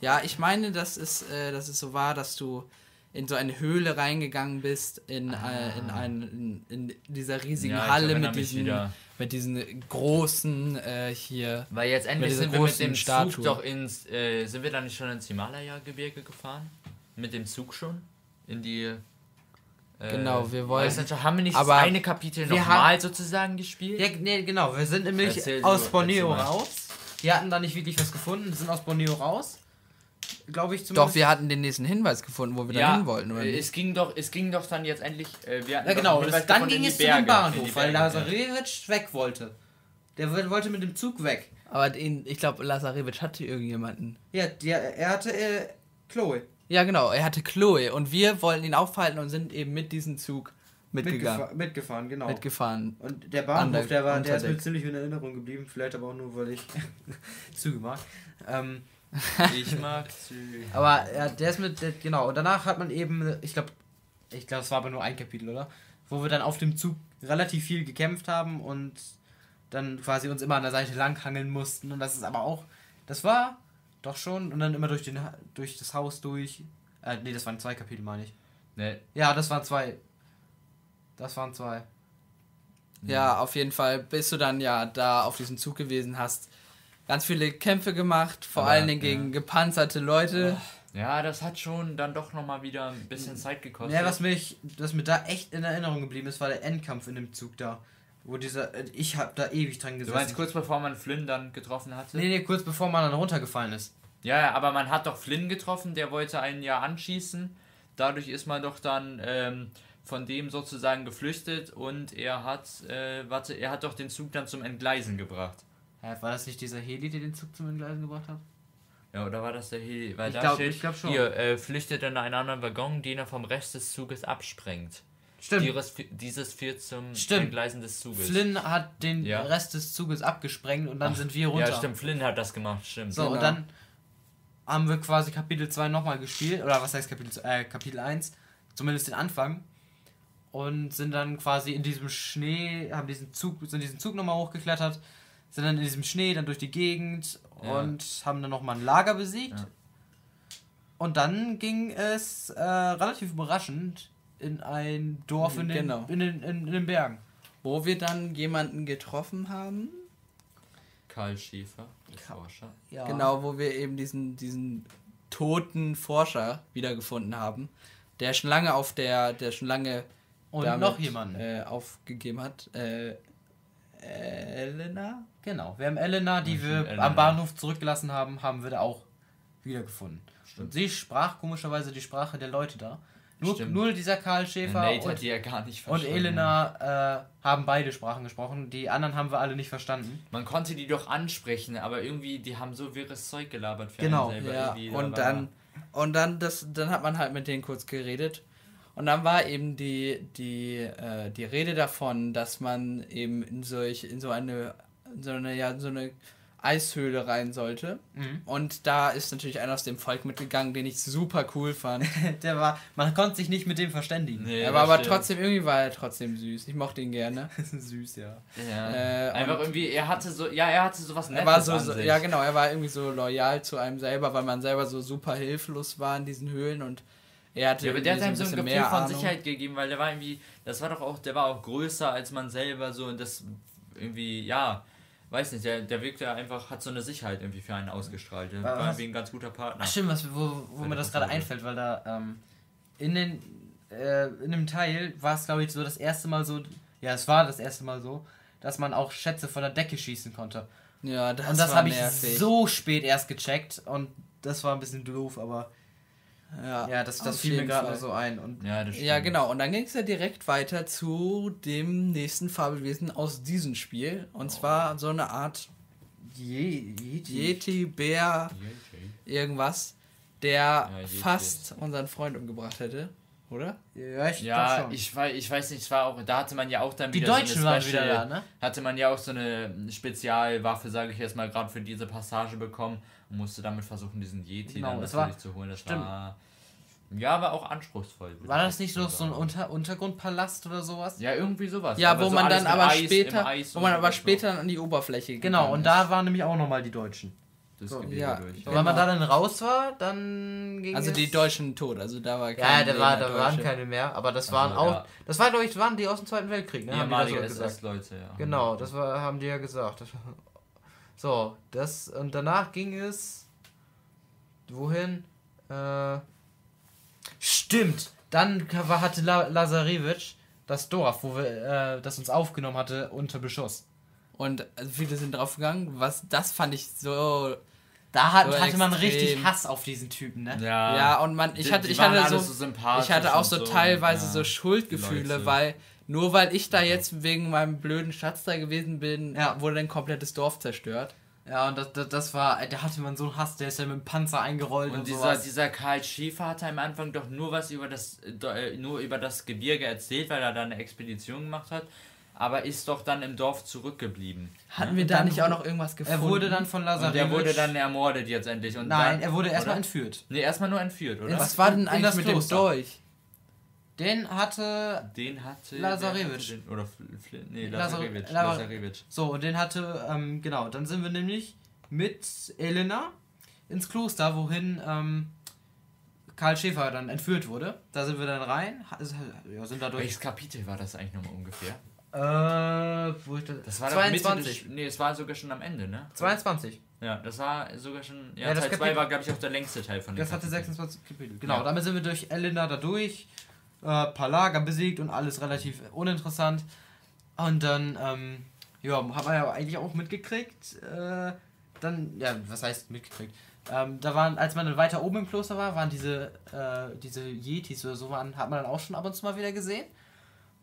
Ja, ich meine, dass es äh, dass es so war, dass du in so eine Höhle reingegangen bist, in, ah. äh, in, ein, in, in dieser riesigen ja, Halle mit diesen, mit diesen großen äh, hier. Weil jetzt endlich sind wir mit dem Statue. Zug doch ins. Äh, sind wir da nicht schon ins Himalaya-Gebirge gefahren? Mit dem Zug schon? In die. Äh, genau, wir wollen. Weißt haben wir nicht aber das eine Kapitel nochmal sozusagen gespielt? Ja, nee, genau. Wir sind nämlich Erzähl aus Borneo raus. Wir hatten da nicht wirklich was gefunden, sind aus Borneo raus glaube ich zumindest. Doch, wir hatten den nächsten Hinweis gefunden, wo wir ja, da hin wollten, oder äh, Es ging doch, es ging doch dann jetzt endlich. Äh, wir ja, genau, das, dann ging es zu dem Bahnhof, weil Lazarevich weg wollte. Der wollte mit dem Zug weg. Aber den, ich glaube, Lazarevich hatte irgendjemanden. Ja, der, er hatte äh, Chloe. Ja, genau, er hatte Chloe und wir wollten ihn aufhalten und sind eben mit diesem Zug mitgegangen. Mitgefahren, mitgefahren genau. Mitgefahren. Und der Bahnhof, der war, der ist mir ziemlich in Erinnerung geblieben, vielleicht aber auch nur, weil ich Züge mag. Ähm, ich mag Züge. Aber ja, der ist mit, der, genau. Und danach hat man eben, ich glaube, ich glaube, es war aber nur ein Kapitel, oder? Wo wir dann auf dem Zug relativ viel gekämpft haben und dann quasi uns immer an der Seite langhangeln mussten. Und das ist aber auch, das war doch schon. Und dann immer durch, den, durch das Haus durch. Äh, nee, das waren zwei Kapitel, meine ich. Nee. Ja, das waren zwei. Das waren zwei. Ja, auf jeden Fall, bis du dann ja da auf diesem Zug gewesen hast, ganz viele Kämpfe gemacht, vor Aber, allen Dingen gegen ja. gepanzerte Leute. Oh. Ja, das hat schon dann doch nochmal wieder ein bisschen Zeit gekostet. Ja, was mich, was mir da echt in Erinnerung geblieben ist, war der Endkampf in dem Zug da. Wo dieser, ich hab da ewig dran gesessen. Du meinst kurz bevor man Flynn dann getroffen hatte? Nee, nee, kurz bevor man dann runtergefallen ist. Ja, aber man hat doch Flynn getroffen, der wollte einen ja anschießen. Dadurch ist man doch dann ähm, von dem sozusagen geflüchtet und er hat, äh, warte, er hat doch den Zug dann zum Entgleisen gebracht. War das nicht dieser Heli, der den Zug zum Entgleisen gebracht hat? Ja, oder war das der Heli? Weil ich da glaub, steht, ich glaub schon. hier, äh, flüchtet in einen anderen Waggon, den er vom Rest des Zuges absprengt. Stimmt. Dieses, dieses führt zum Stimmt. Entgleisen des Zuges. Flynn hat den Ja. Rest des Zuges abgesprengt und dann Ach, sind wir runter. Ja, stimmt, Flynn hat das gemacht, stimmt. So, Genau. und dann haben wir quasi Kapitel 2 nochmal gespielt, oder was heißt Kapitel, äh, Kapitel 1, zumindest den Anfang. Und sind dann quasi in diesem Schnee, haben diesen Zug, sind diesen Zug nochmal hochgeklettert, sind dann in diesem Schnee dann durch die Gegend Ja. und haben dann nochmal ein Lager besiegt. Ja. Und dann ging es äh, relativ überraschend in ein Dorf in den, Genau. in, den, in, in den Bergen. Wo wir dann jemanden getroffen haben. Karl Schäfer, der Forscher. Ja. Genau, wo wir eben diesen, diesen toten Forscher wiedergefunden haben, der schon lange auf der, der schon lange Und damit, noch jemanden. äh, aufgegeben hat. Äh, Elena? Genau, wir haben Elena, die Ja, wir Elena. am Bahnhof zurückgelassen haben, haben wir da auch wiedergefunden. Stimmt. Und sie sprach komischerweise die Sprache der Leute da. Nur, nur dieser Karl Schäfer Nate und, hat die ja gar nicht und. Elena äh, haben beide Sprachen gesprochen. Die anderen haben wir alle nicht verstanden. Man konnte die doch ansprechen, aber irgendwie, die haben so wirres Zeug gelabert für Genau. einen selber. Ja, irgendwie, da und dann, und dann, das, dann hat man halt mit denen kurz geredet. Und dann war eben die, die, äh, die Rede davon, dass man eben in solch, in so eine, in so eine, ja, in so eine Eishöhle rein sollte. Mhm. Und da ist natürlich einer aus dem Volk mitgegangen, den ich super cool fand. Der war, man konnte sich nicht mit dem verständigen. Nee, er war aber stimmt. trotzdem, irgendwie war er trotzdem süß. Ich mochte ihn gerne. Süß, ja. Ja. Äh, Einfach irgendwie, er hatte so, ja, er hatte sowas Er Nettes war so, an so sich. ja genau, er war irgendwie so loyal zu einem selber, weil man selber so super hilflos war in diesen Höhlen und er hatte Ja, aber der hat einem so ein bisschen Gefühl mehr von Ahnung. Sicherheit gegeben, weil der war irgendwie, das war doch auch, der war auch größer als man selber so und das irgendwie, ja, weiß nicht, der, der wirkte einfach, hat so eine Sicherheit irgendwie für einen ausgestrahlt. Der Was- war irgendwie ein ganz guter Partner. Ach stimmt, was, wo, wo mir das gerade einfällt, weil da ähm, in den äh, in dem Teil war es glaube ich so das erste Mal so, ja es war das erste Mal so, dass man auch Schätze von der Decke schießen konnte. Ja, das, und das war habe ich so spät erst gecheckt und das war ein bisschen doof, aber ja, ja, das, das fiel mir gerade so ein. Und Ja, das Ja, genau. Und dann ging es ja direkt weiter zu dem nächsten Fabelwesen aus diesem Spiel. Und zwar so eine Art Je, Yeti, Bär, irgendwas, der Yeti. fast unseren Freund umgebracht hätte. Oder? Ja, ich Ja, schon. ich weiß, ich weiß nicht, es war auch, da hatte man ja auch dann Die wieder Deutschen so waren eine Special, wieder da, ne? hatte man ja auch so eine Spezialwaffe, sage ich jetzt mal, gerade für diese Passage bekommen und musste damit versuchen, diesen Yeti Genau, dann das natürlich war- zu holen. Das stimmt. war, ja, war auch anspruchsvoll. War das nicht so, so ein. Unter Untergrundpalast oder sowas? Ja, irgendwie sowas. Ja, Aber wo so man dann aber Eis, später, wo man aber später an die Oberfläche Genau, gegangen und ist. da waren nämlich auch nochmal die Deutschen. Das So, ja. durch. Und wenn man da dann raus war, dann ging Also es... die Deutschen tot, also da war Ja, kein da, war, da waren keine mehr, aber das Also, waren auch... ja. Das war, glaube ich, waren die aus dem Zweiten Weltkrieg, ne? Haben die da Ehemalige so gesagt. SS-Leute, ja. Genau, das war, haben die ja gesagt. So, das und danach ging es wohin? Äh, stimmt. Dann hatte La Lazarevich das Dorf, wo wir, äh, das uns aufgenommen hatte, unter Beschuss. Und also viele sind draufgegangen. Was, das fand ich so. Da hat, So hatte man extrem. richtig Hass auf diesen Typen, ne? Ja, Ja, und man, ich Die- hatte, die ich waren hatte alle so, so sympathisch ich hatte auch so so, teilweise ja, so Schuldgefühle, Leute. weil nur weil ich da jetzt wegen meinem blöden Schatz da gewesen bin, Ja. wurde ein komplettes Dorf zerstört. Ja, und das, das, das war, da hatte man so einen Hass, der ist ja mit dem Panzer eingerollt und, Und dieser, sowas. dieser Karl Schäfer hatte am Anfang doch nur was über das äh, nur über das Gebirge erzählt, weil er da eine Expedition gemacht hat, aber ist doch dann im Dorf zurückgeblieben. Hatten wir Und da nicht auch noch irgendwas gefunden? er wurde dann von Und Lazarevich... der wurde dann ermordet jetzt endlich. Und Nein, dann, er wurde erstmal entführt. Nee, erstmal nur entführt, oder? Was war denn eigentlich mit dem Dolch? Den hatte Den hatte. Lazarevich. hatte Den, oder Fl- Fl- nee, Lazar- Lazarevich. Lazar- Lazarevich. So, und den hatte, ähm, genau, dann sind wir nämlich mit Elena ins Kloster, wohin ähm, Karl Schäfer dann entführt wurde. Da sind wir dann rein, ja, sind da durch. Welches Kapitel war das eigentlich nochmal ungefähr? Äh, wo ich da, Das war doch 22. Mitte des, Nee, es war sogar schon am Ende, ne? 22. Ja, das war sogar schon. Ja, Ja, das Teil 2 Kapitel- war, glaube ich, auch der längste Teil von dem Das hatte Kapitel. 26 Kapitel. Genau, Ja. damit sind wir durch Elena da durch, äh, paar Lager besiegt und alles relativ uninteressant. Und dann, ähm, ja, haben wir ja eigentlich auch mitgekriegt, äh, dann, ja, was heißt mitgekriegt? Ähm, da waren, als man dann weiter oben im Kloster war, waren diese, äh, diese Yetis oder so, waren, hat man dann auch schon ab und zu mal wieder gesehen.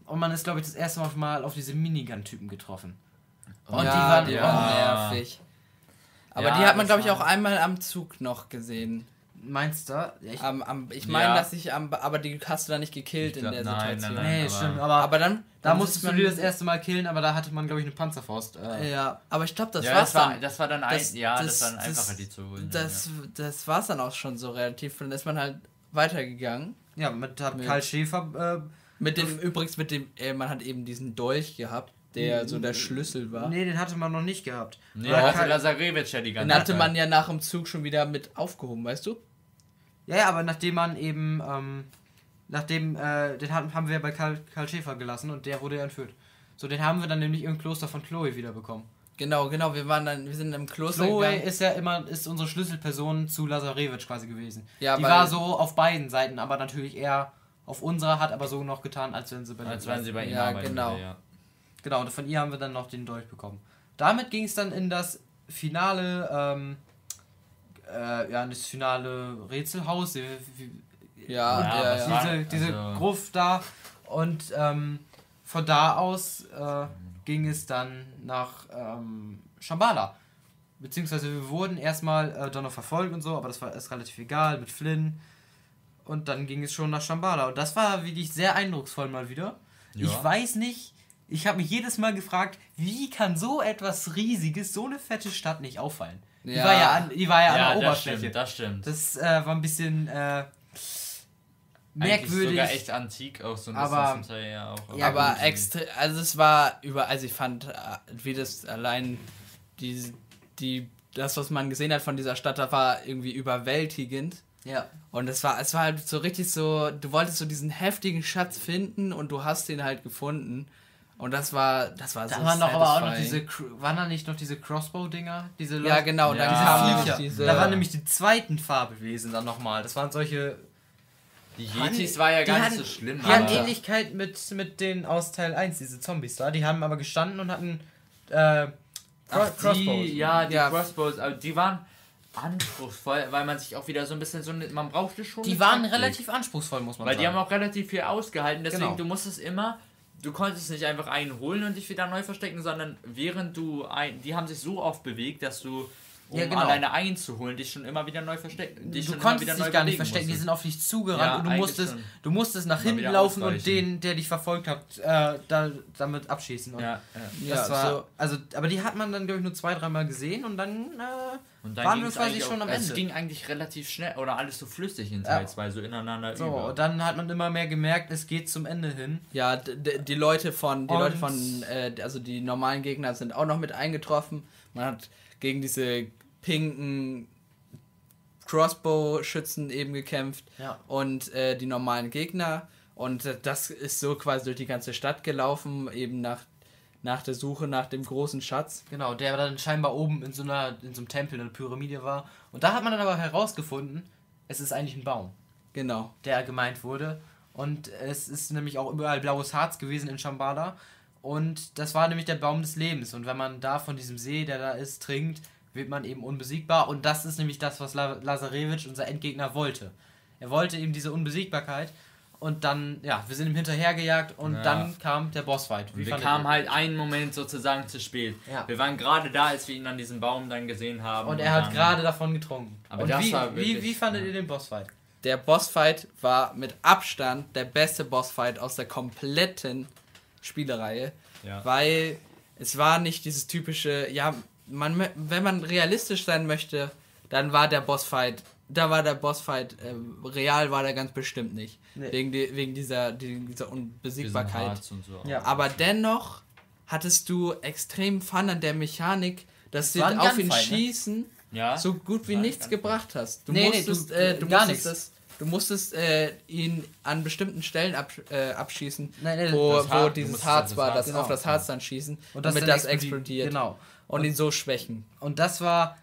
Und man ist, glaube ich, das erste Mal auf diese Minigun-Typen getroffen. Und ja, die waren waren nervig. Aber ja, die hat man, glaube ich, auch einmal am Zug noch gesehen. Meinst du? Ich, am, am, ich meine, ja. dass ich am. Aber die hast du da nicht gekillt in der nein, Situation. Nein, nein, nee, aber stimmt. Aber, aber dann. Da musstest du die das erste Mal killen, aber da hatte man, glaube ich, eine Panzerfaust. Äh. Ja, aber ich glaube, das ja, war's das war, dann. Das war dann ein, das, ja, das, das war dann einfacher, die zu holen. Das, ja. das war's dann auch schon so relativ. Dann ist man halt weitergegangen. Ja, mit, mit Karl Schäfer. Äh, mit dem, übrigens mit dem, äh, man hat eben diesen Dolch gehabt, der so der Schlüssel war. Nee, den hatte man noch nicht gehabt. Nee, Oder hatte Lazarevich ja die ganze Den hatte man ja nach dem Zug schon wieder mit aufgehoben, weißt du? Ja, ja, aber nachdem man eben, ähm, nachdem, äh, den haben, haben wir bei Karl, Karl Schäfer gelassen und der wurde ja entführt. So, den haben wir dann nämlich im Kloster von Chloe wiederbekommen. Genau, genau, wir waren dann, wir sind im Kloster Chloe gegangen. ist ja immer, ist unsere Schlüsselperson zu Lazarevich quasi gewesen. Ja, Die war so auf beiden Seiten, aber natürlich eher auf unserer, hat aber so noch getan, als wenn sie bei, als wenn sie bei ihm ja, genau. Würde, ja. Genau, und von ihr haben wir dann noch den Dolch bekommen. Damit ging es dann in das finale, ähm, äh, ja, das finale Rätselhaus. Ja, ja, ja, diese, diese also. Gruft da. Und ähm, von da aus äh, ging es dann nach ähm, Shambhala. Beziehungsweise wir wurden erstmal äh, dann noch verfolgt und so, aber das war ist relativ egal mit Flynn. Und dann ging es schon nach Shambhala. Und das war wirklich sehr eindrucksvoll mal wieder. Ja. Ich weiß nicht, ich habe mich jedes Mal gefragt, wie kann so etwas Riesiges, so eine fette Stadt nicht auffallen? Ja. Die war ja an, die war ja ja, an der Oberfläche. Das stimmt. Das äh, war ein bisschen äh, merkwürdig. sogar echt antik auch so ein aber, bisschen ja auch. Ja, aber extra, also es war über, also ich fand, äh, wie das allein die, die, das, was man gesehen hat von dieser Stadt, da war irgendwie überwältigend. Ja. Und es war, es war halt so richtig so, du wolltest so diesen heftigen Schatz finden und du hast ihn halt gefunden. Und das war, das war da so waren noch aber auch noch diese, waren da nicht noch diese Crossbow-Dinger? Diese ja, genau, ja. da diese Viecher. Da waren nämlich die zweiten Farbewesen dann nochmal. Das waren solche. Die Yetis war ja gar nicht so schlimm. Die hatten Ähnlichkeit mit, mit den aus Teil 1, diese Zombies da. Die haben aber gestanden und hatten äh, Ach, Crossbows. Die, ja, die ja. Crossbows, aber die waren anspruchsvoll, weil man sich auch wieder so ein bisschen so, man brauchte schon. Die waren Taktik. relativ anspruchsvoll, muss man weil sagen. Weil die haben auch relativ viel ausgehalten, deswegen genau. du musstest immer du konntest nicht einfach einen holen und dich wieder neu verstecken, sondern während du ein, die haben sich so oft bewegt, dass du um ja, genau. alleine einzuholen, dich schon immer wieder neu verstecken. du konntest dich gar nicht verstecken, musstest. die sind auf dich zugerannt ja, und du musstest, du musstest nach hinten laufen und den, der dich verfolgt hat, äh, da, damit abschießen. Und ja, ja. Das war, so. also, aber die hat man dann, glaube ich, nur zwei, dreimal gesehen und dann, äh, und dann waren wir quasi schon am Ende. Es ging eigentlich relativ schnell oder alles so flüssig in Teil 2, so ineinander so, über. und dann hat man immer mehr gemerkt, es geht zum Ende hin. Ja, die Leute von, die und Leute von, äh, also die normalen Gegner sind auch noch mit eingetroffen. Man hat gegen diese pinken Crossbow-Schützen eben gekämpft ja. und äh, die normalen Gegner. Und äh, das ist so quasi durch die ganze Stadt gelaufen, eben nach, nach der Suche nach dem großen Schatz. Genau, der dann scheinbar oben in so, einer, in so einem Tempel, einer Pyramide war. Und da hat man dann aber herausgefunden, es ist eigentlich ein Baum. Genau. Der gemeint wurde. Und es ist nämlich auch überall blaues Harz gewesen in Shambhala. Und das war nämlich der Baum des Lebens. Und wenn man da von diesem See, der da ist, trinkt, wird man eben unbesiegbar. Und das ist nämlich das, was Lazarevich, unser Endgegner, wollte. Er wollte eben diese Unbesiegbarkeit. Und dann, ja, wir sind ihm hinterhergejagt und ja. dann kam der Bossfight. Wie wir kamen halt einen Moment sozusagen zu spät. Ja. Wir waren gerade da, als wir ihn an diesem Baum dann gesehen haben. Und, und er hat gerade davon getrunken. Aber und das wie, war wirklich, wie, wie fandet ja. ihr den Bossfight? Der Bossfight war mit Abstand der beste Bossfight aus der kompletten Spielereihe. Ja. Weil es war nicht dieses typische, ja, man, wenn man realistisch sein möchte, dann war der Bossfight, da war der Bossfight, äh, real war der ganz bestimmt nicht. Nee. Wegen, die, wegen dieser, die, dieser Unbesiegbarkeit. So. Ja. Aber dennoch hattest du extrem Fun an der Mechanik, dass sie auf ihn ne? schießen ja? so gut wie nichts gebracht hast. Du nee, musstest, nee, du, äh, du gar musstest nichts. Du musstest äh, ihn an bestimmten Stellen ab, äh, abschießen, nein, nein, wo, wo dieses Harz war, das genau. auf das Harz dann schießen, und das damit das explodiert. Genau und, und ihn so schwächen. Und das war.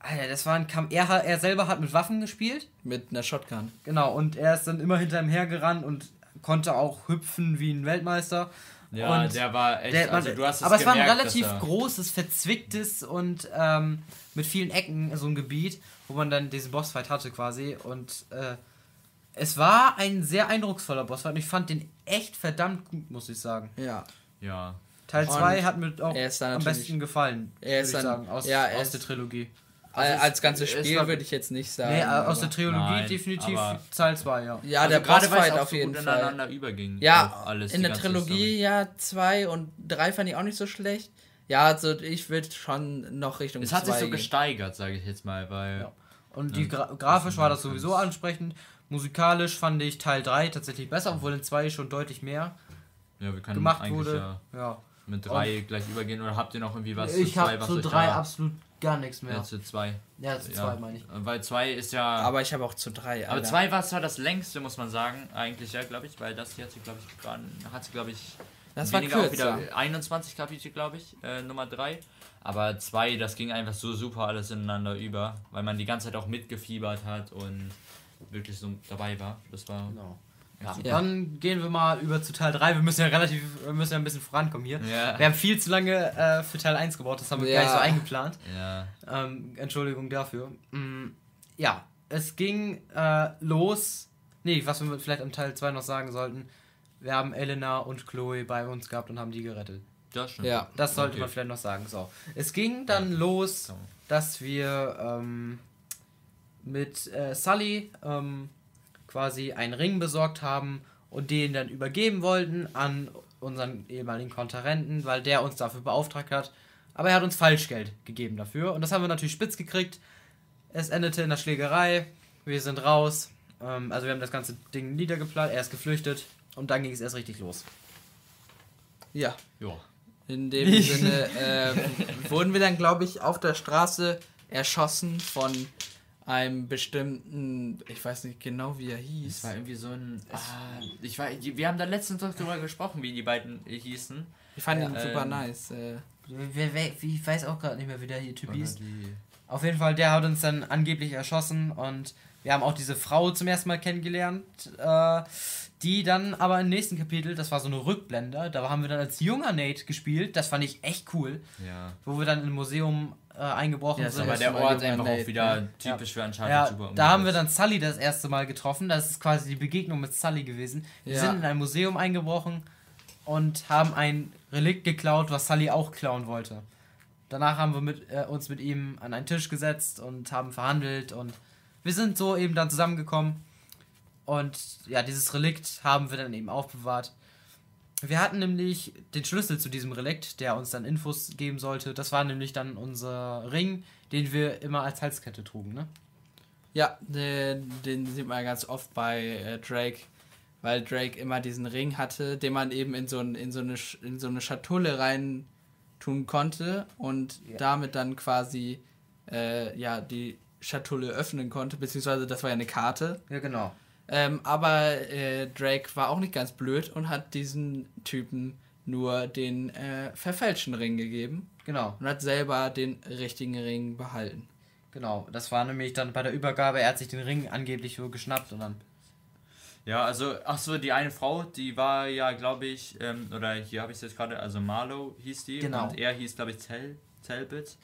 Alter, das war ein Kampf. Er, er selber hat mit Waffen gespielt. Mit einer Shotgun. Genau, und er ist dann immer hinter ihm hergerannt und konnte auch hüpfen wie ein Weltmeister. Ja, und der war echt, der, also du hast es Aber gemerkt, es war ein relativ großes, verzwicktes und ähm, mit vielen Ecken so ein Gebiet, wo man dann diesen Bossfight hatte quasi und äh, es war ein sehr eindrucksvoller Bossfight und ich fand den echt verdammt gut, muss ich sagen. Ja. Ja. Teil 2 hat mir auch am besten gefallen, er ist dann, sagen, aus, ja, aus der Trilogie. Also als ganzes Spiel würde ich jetzt nicht sagen. Nee, aus der Trilogie nein, definitiv Teil 2, ja. Ja, also der Bossfight auf jeden so Fall. ineinander überging. Ja, alles, in der Trilogie Story. ja 2 und 3 fand ich auch nicht so schlecht. Ja, also ich würde schon noch Richtung Es hat sich so gehen. gesteigert, sage ich jetzt mal, weil... Ja. Und die Gra grafisch war das sowieso ansprechend. Musikalisch fand ich Teil 3 tatsächlich besser, obwohl in 2 schon deutlich mehr ja, wir können gemacht wurde. Ja, ja. Mit 3 gleich übergehen oder habt ihr noch irgendwie was Ich habe zu 3 absolut gar nichts mehr. Ja, zu 2. Ja, zu 2 ja. meine ich. Weil 2 ist ja. Aber ich habe auch zu 3. Aber 2 war zwar das längste, muss man sagen, eigentlich ja, glaube ich, weil das hier hat sie, glaube ich, waren, hat sie, glaube ich, das war kürzer. wieder 21 Kapitel, glaube ich, äh, Nummer 3. Aber 2, das ging einfach so super alles ineinander über, weil man die ganze Zeit auch mitgefiebert hat und wirklich so dabei war. Das war. Genau. Ja. Dann gehen wir mal über zu Teil 3. Wir müssen ja relativ, wir müssen ja ein bisschen vorankommen hier. Ja. Wir haben viel zu lange äh, für Teil 1 gebraucht, das haben wir ja. gar nicht so eingeplant. Ja. Ähm, Entschuldigung dafür. Mm, ja, es ging äh, los. Nee, was wir vielleicht am Teil 2 noch sagen sollten. Wir haben Elena und Chloe bei uns gehabt und haben die gerettet. Das stimmt. Ja, das sollte okay. man vielleicht noch sagen. So. Es ging dann los, dass wir ähm, mit äh, Sully ähm, quasi einen Ring besorgt haben und den dann übergeben wollten an unseren ehemaligen Konterrenten, weil der uns dafür beauftragt hat. Aber er hat uns Falschgeld gegeben dafür und das haben wir natürlich spitz gekriegt. Es endete in der Schlägerei, wir sind raus, ähm, also wir haben das ganze Ding niedergeplant, er ist geflüchtet und dann ging es erst richtig los. Ja. Ja. In dem Sinne äh, wurden wir dann, glaube ich, auf der Straße erschossen von einem bestimmten, ich weiß nicht genau, wie er hieß. Es war irgendwie so ein. Ah, ich war, wir haben da letztens doch drüber gesprochen, wie die beiden hießen. Ich fand ihn ähm, super nice. Äh. Ich weiß auch gerade nicht mehr, wie der hier Typ hieß. Auf jeden Fall, der hat uns dann angeblich erschossen und wir haben auch diese Frau zum ersten Mal kennengelernt, äh, die dann aber im nächsten Kapitel, das war so eine Rückblende, da haben wir dann als junger Nate gespielt, das fand ich echt cool. Ja. Wo wir dann im Museum äh, eingebrochen ja, sind. Aber der Ort einfach auch wieder ne? typisch ja. für Uncharted ja, super Da haben wir dann Sully das erste Mal getroffen. Das ist quasi die Begegnung mit Sully gewesen. Wir ja. sind in ein Museum eingebrochen und haben ein Relikt geklaut, was Sully auch klauen wollte. Danach haben wir mit, äh, uns mit ihm an einen Tisch gesetzt und haben verhandelt und wir sind so eben dann zusammengekommen. Und ja, dieses Relikt haben wir dann eben aufbewahrt. Wir hatten nämlich den Schlüssel zu diesem Relikt, der uns dann Infos geben sollte. Das war nämlich dann unser Ring, den wir immer als Halskette trugen, ne? Ja, den, den sieht man ganz oft bei äh, Drake, weil Drake immer diesen Ring hatte, den man eben in so, ein, in so, eine, in so eine Schatulle rein tun konnte und ja. damit dann quasi äh, ja, die Schatulle öffnen konnte, beziehungsweise das war ja eine Karte. Ja, genau. Ähm, aber äh, Drake war auch nicht ganz blöd und hat diesen Typen nur den äh, verfälschten Ring gegeben. Genau. Und hat selber den richtigen Ring behalten. Genau, das war nämlich dann bei der Übergabe, er hat sich den Ring angeblich so geschnappt und dann. Ja, also, ach so, die eine Frau, die war ja, glaube ich, ähm, oder hier habe ich es jetzt gerade, also Marlow hieß die. Genau. Und er hieß, glaube ich, Tel, Telbit.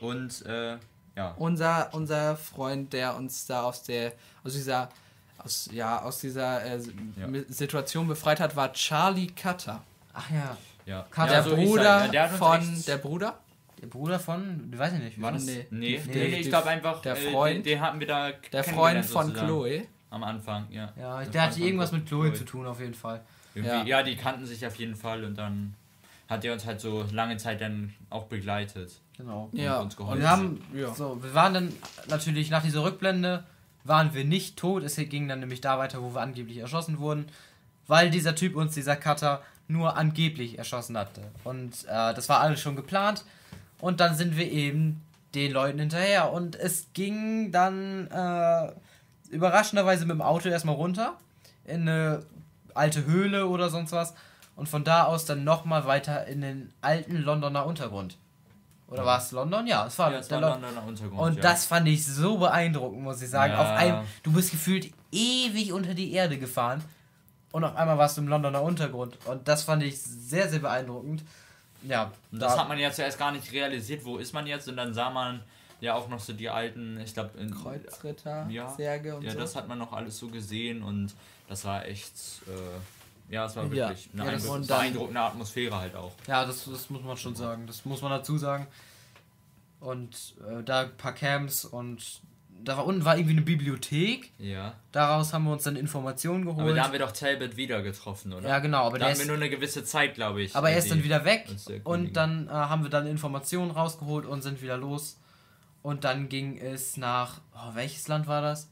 Und, äh, ja. Unser, unser Freund, der uns da aus der, aus dieser aus, ja, aus dieser äh, ja. Situation befreit hat, war Charlie Cutter. Ach ja. ja. Cutter, der, so Bruder der von der Bruder? Der Bruder von, weiß ich nicht. War das? Nee, nee, nee, nee ich glaube einfach, der äh, Freund, den, den, hatten wir da. Der Freund von Chloe. Am Anfang, ja. Ja, der, der hatte irgendwas mit Chloe, Chloe, zu tun, auf jeden Fall. Ja. ja, die kannten sich auf jeden Fall und dann hat er uns halt so lange Zeit dann auch begleitet. Genau. Ja. Und uns geholfen. Und wir haben, ja. so, wir waren dann natürlich nach dieser Rückblende waren wir nicht tot. Es ging dann nämlich da weiter, wo wir angeblich erschossen wurden, weil dieser Typ uns, dieser Cutter, nur angeblich erschossen hatte. Und äh, das war alles schon geplant. Und dann sind wir eben den Leuten hinterher. Und es ging dann äh, überraschenderweise mit dem Auto erstmal runter in eine alte Höhle oder sonst was. Und von da aus dann nochmal weiter in den alten Londoner Untergrund. Oder war es London? Ja, es war, ja, es der war Londoner Untergrund. Und ja. das fand ich so beeindruckend, muss ich sagen. Ja. Auf einem, du bist gefühlt ewig unter die Erde gefahren. und auf einmal warst du im Londoner Untergrund. Und das fand ich sehr, sehr beeindruckend. Ja. Und das da hat man ja zuerst gar nicht realisiert, wo ist man jetzt? Und dann sah man ja auch noch so die alten, ich glaube, Kreuzritter, ja, Särge und ja, so. Ja, das hat man noch alles so gesehen und das war echt, äh, ja, es war wirklich ja. eine ja, beeindruckende Atmosphäre halt auch. Ja, das, das muss man schon sagen, das muss man dazu sagen. Und äh, da ein paar Camps und da war unten war irgendwie eine Bibliothek. Ja. Daraus haben wir uns dann Informationen geholt. Aber da haben wir doch Talbot wieder getroffen, oder? Ja, genau. Aber da haben wir nur eine gewisse Zeit, glaube ich. Aber er ist dann wieder weg und dann äh, haben wir dann Informationen rausgeholt und sind wieder los. Und dann ging es nach. Oh, welches Land war das?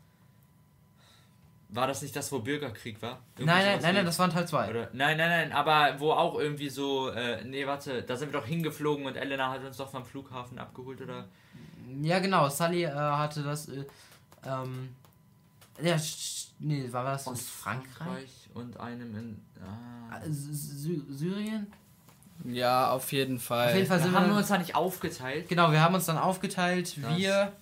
War das nicht das, wo Bürgerkrieg war? Irgendwie nein, nein, nein, nein, das waren Teil 2. Nein, nein, nein, aber wo auch irgendwie so. Äh, nee, warte, da sind wir doch hingeflogen und Elena hat uns doch vom Flughafen abgeholt, oder? Ja, genau, Sully äh, hatte das. Äh, ähm, ja, nee, war das aus Frankreich? Frankreich? Und einem in. Ah. Sy Syrien? Ja, auf jeden Fall. Auf jeden Fall sind haben wir uns da nicht aufgeteilt. Genau, wir haben uns dann aufgeteilt. Das wir.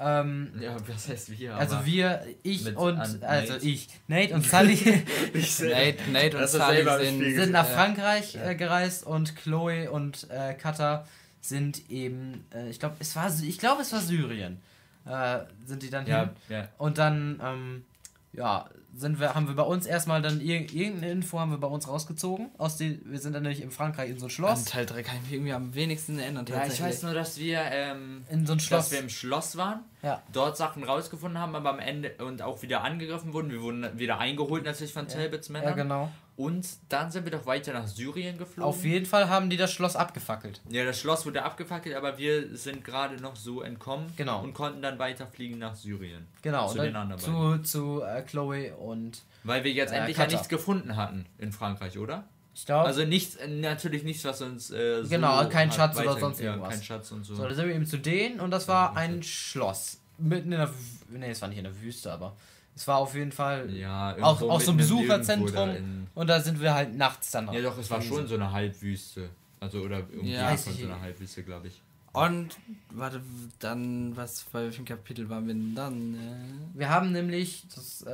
Ähm, ja, was heißt wir? Also wir, ich und also Nate. ich, Nate und Sully. Nate, Nate und Sully sind, sind nach Frankreich ja. äh, gereist und Chloe und äh, Kata sind eben, äh, ich glaube, es war, ich glaube, es war Syrien, äh, sind die dann ja, hin. Ja. Und dann, ähm, ja, sind wir, haben wir bei uns erstmal dann irgendeine Info haben wir bei uns rausgezogen. Aus die, wir sind dann nämlich in Frankreich in so ein Schloss. An Teil 3 kann ich mich irgendwie am wenigsten erinnern. Ja, ich weiß nur, dass wir ähm, in so ein Schloss. Dass wir im Schloss waren, ja. dort Sachen rausgefunden haben, aber am Ende und auch wieder angegriffen wurden. Wir wurden wieder eingeholt natürlich von ja. Talbots Männern. Ja, genau. Und dann sind wir doch weiter nach Syrien geflogen. Auf jeden Fall haben die das Schloss abgefackelt. Ja, das Schloss wurde abgefackelt, aber wir sind gerade noch so entkommen genau. und konnten dann weiterfliegen nach Syrien. Genau, zu den anderen zu, zu äh, Chloe und. Weil wir jetzt äh, endlich ja nichts gefunden hatten in Frankreich, oder? Ich glaube. Also nichts, natürlich nichts, was uns. Äh, so genau, kein Schatz oder sonst irgendwas. Ja, kein Schatz und so. So, da sind wir eben zu denen und das war ein Schloss. Mitten in der. Nee, es war nicht in der Wüste, aber. Es war auf jeden Fall ja, auch, auch so ein Besucherzentrum. Und da sind wir halt nachts dann noch. Ja, doch, es war schon so eine Halbwüste. Also, oder irgendwie ja, von so einer Halbwüste, glaube ich. Und, warte, dann, was, bei welchem Kapitel waren wir denn dann? Äh? Wir haben nämlich, das äh,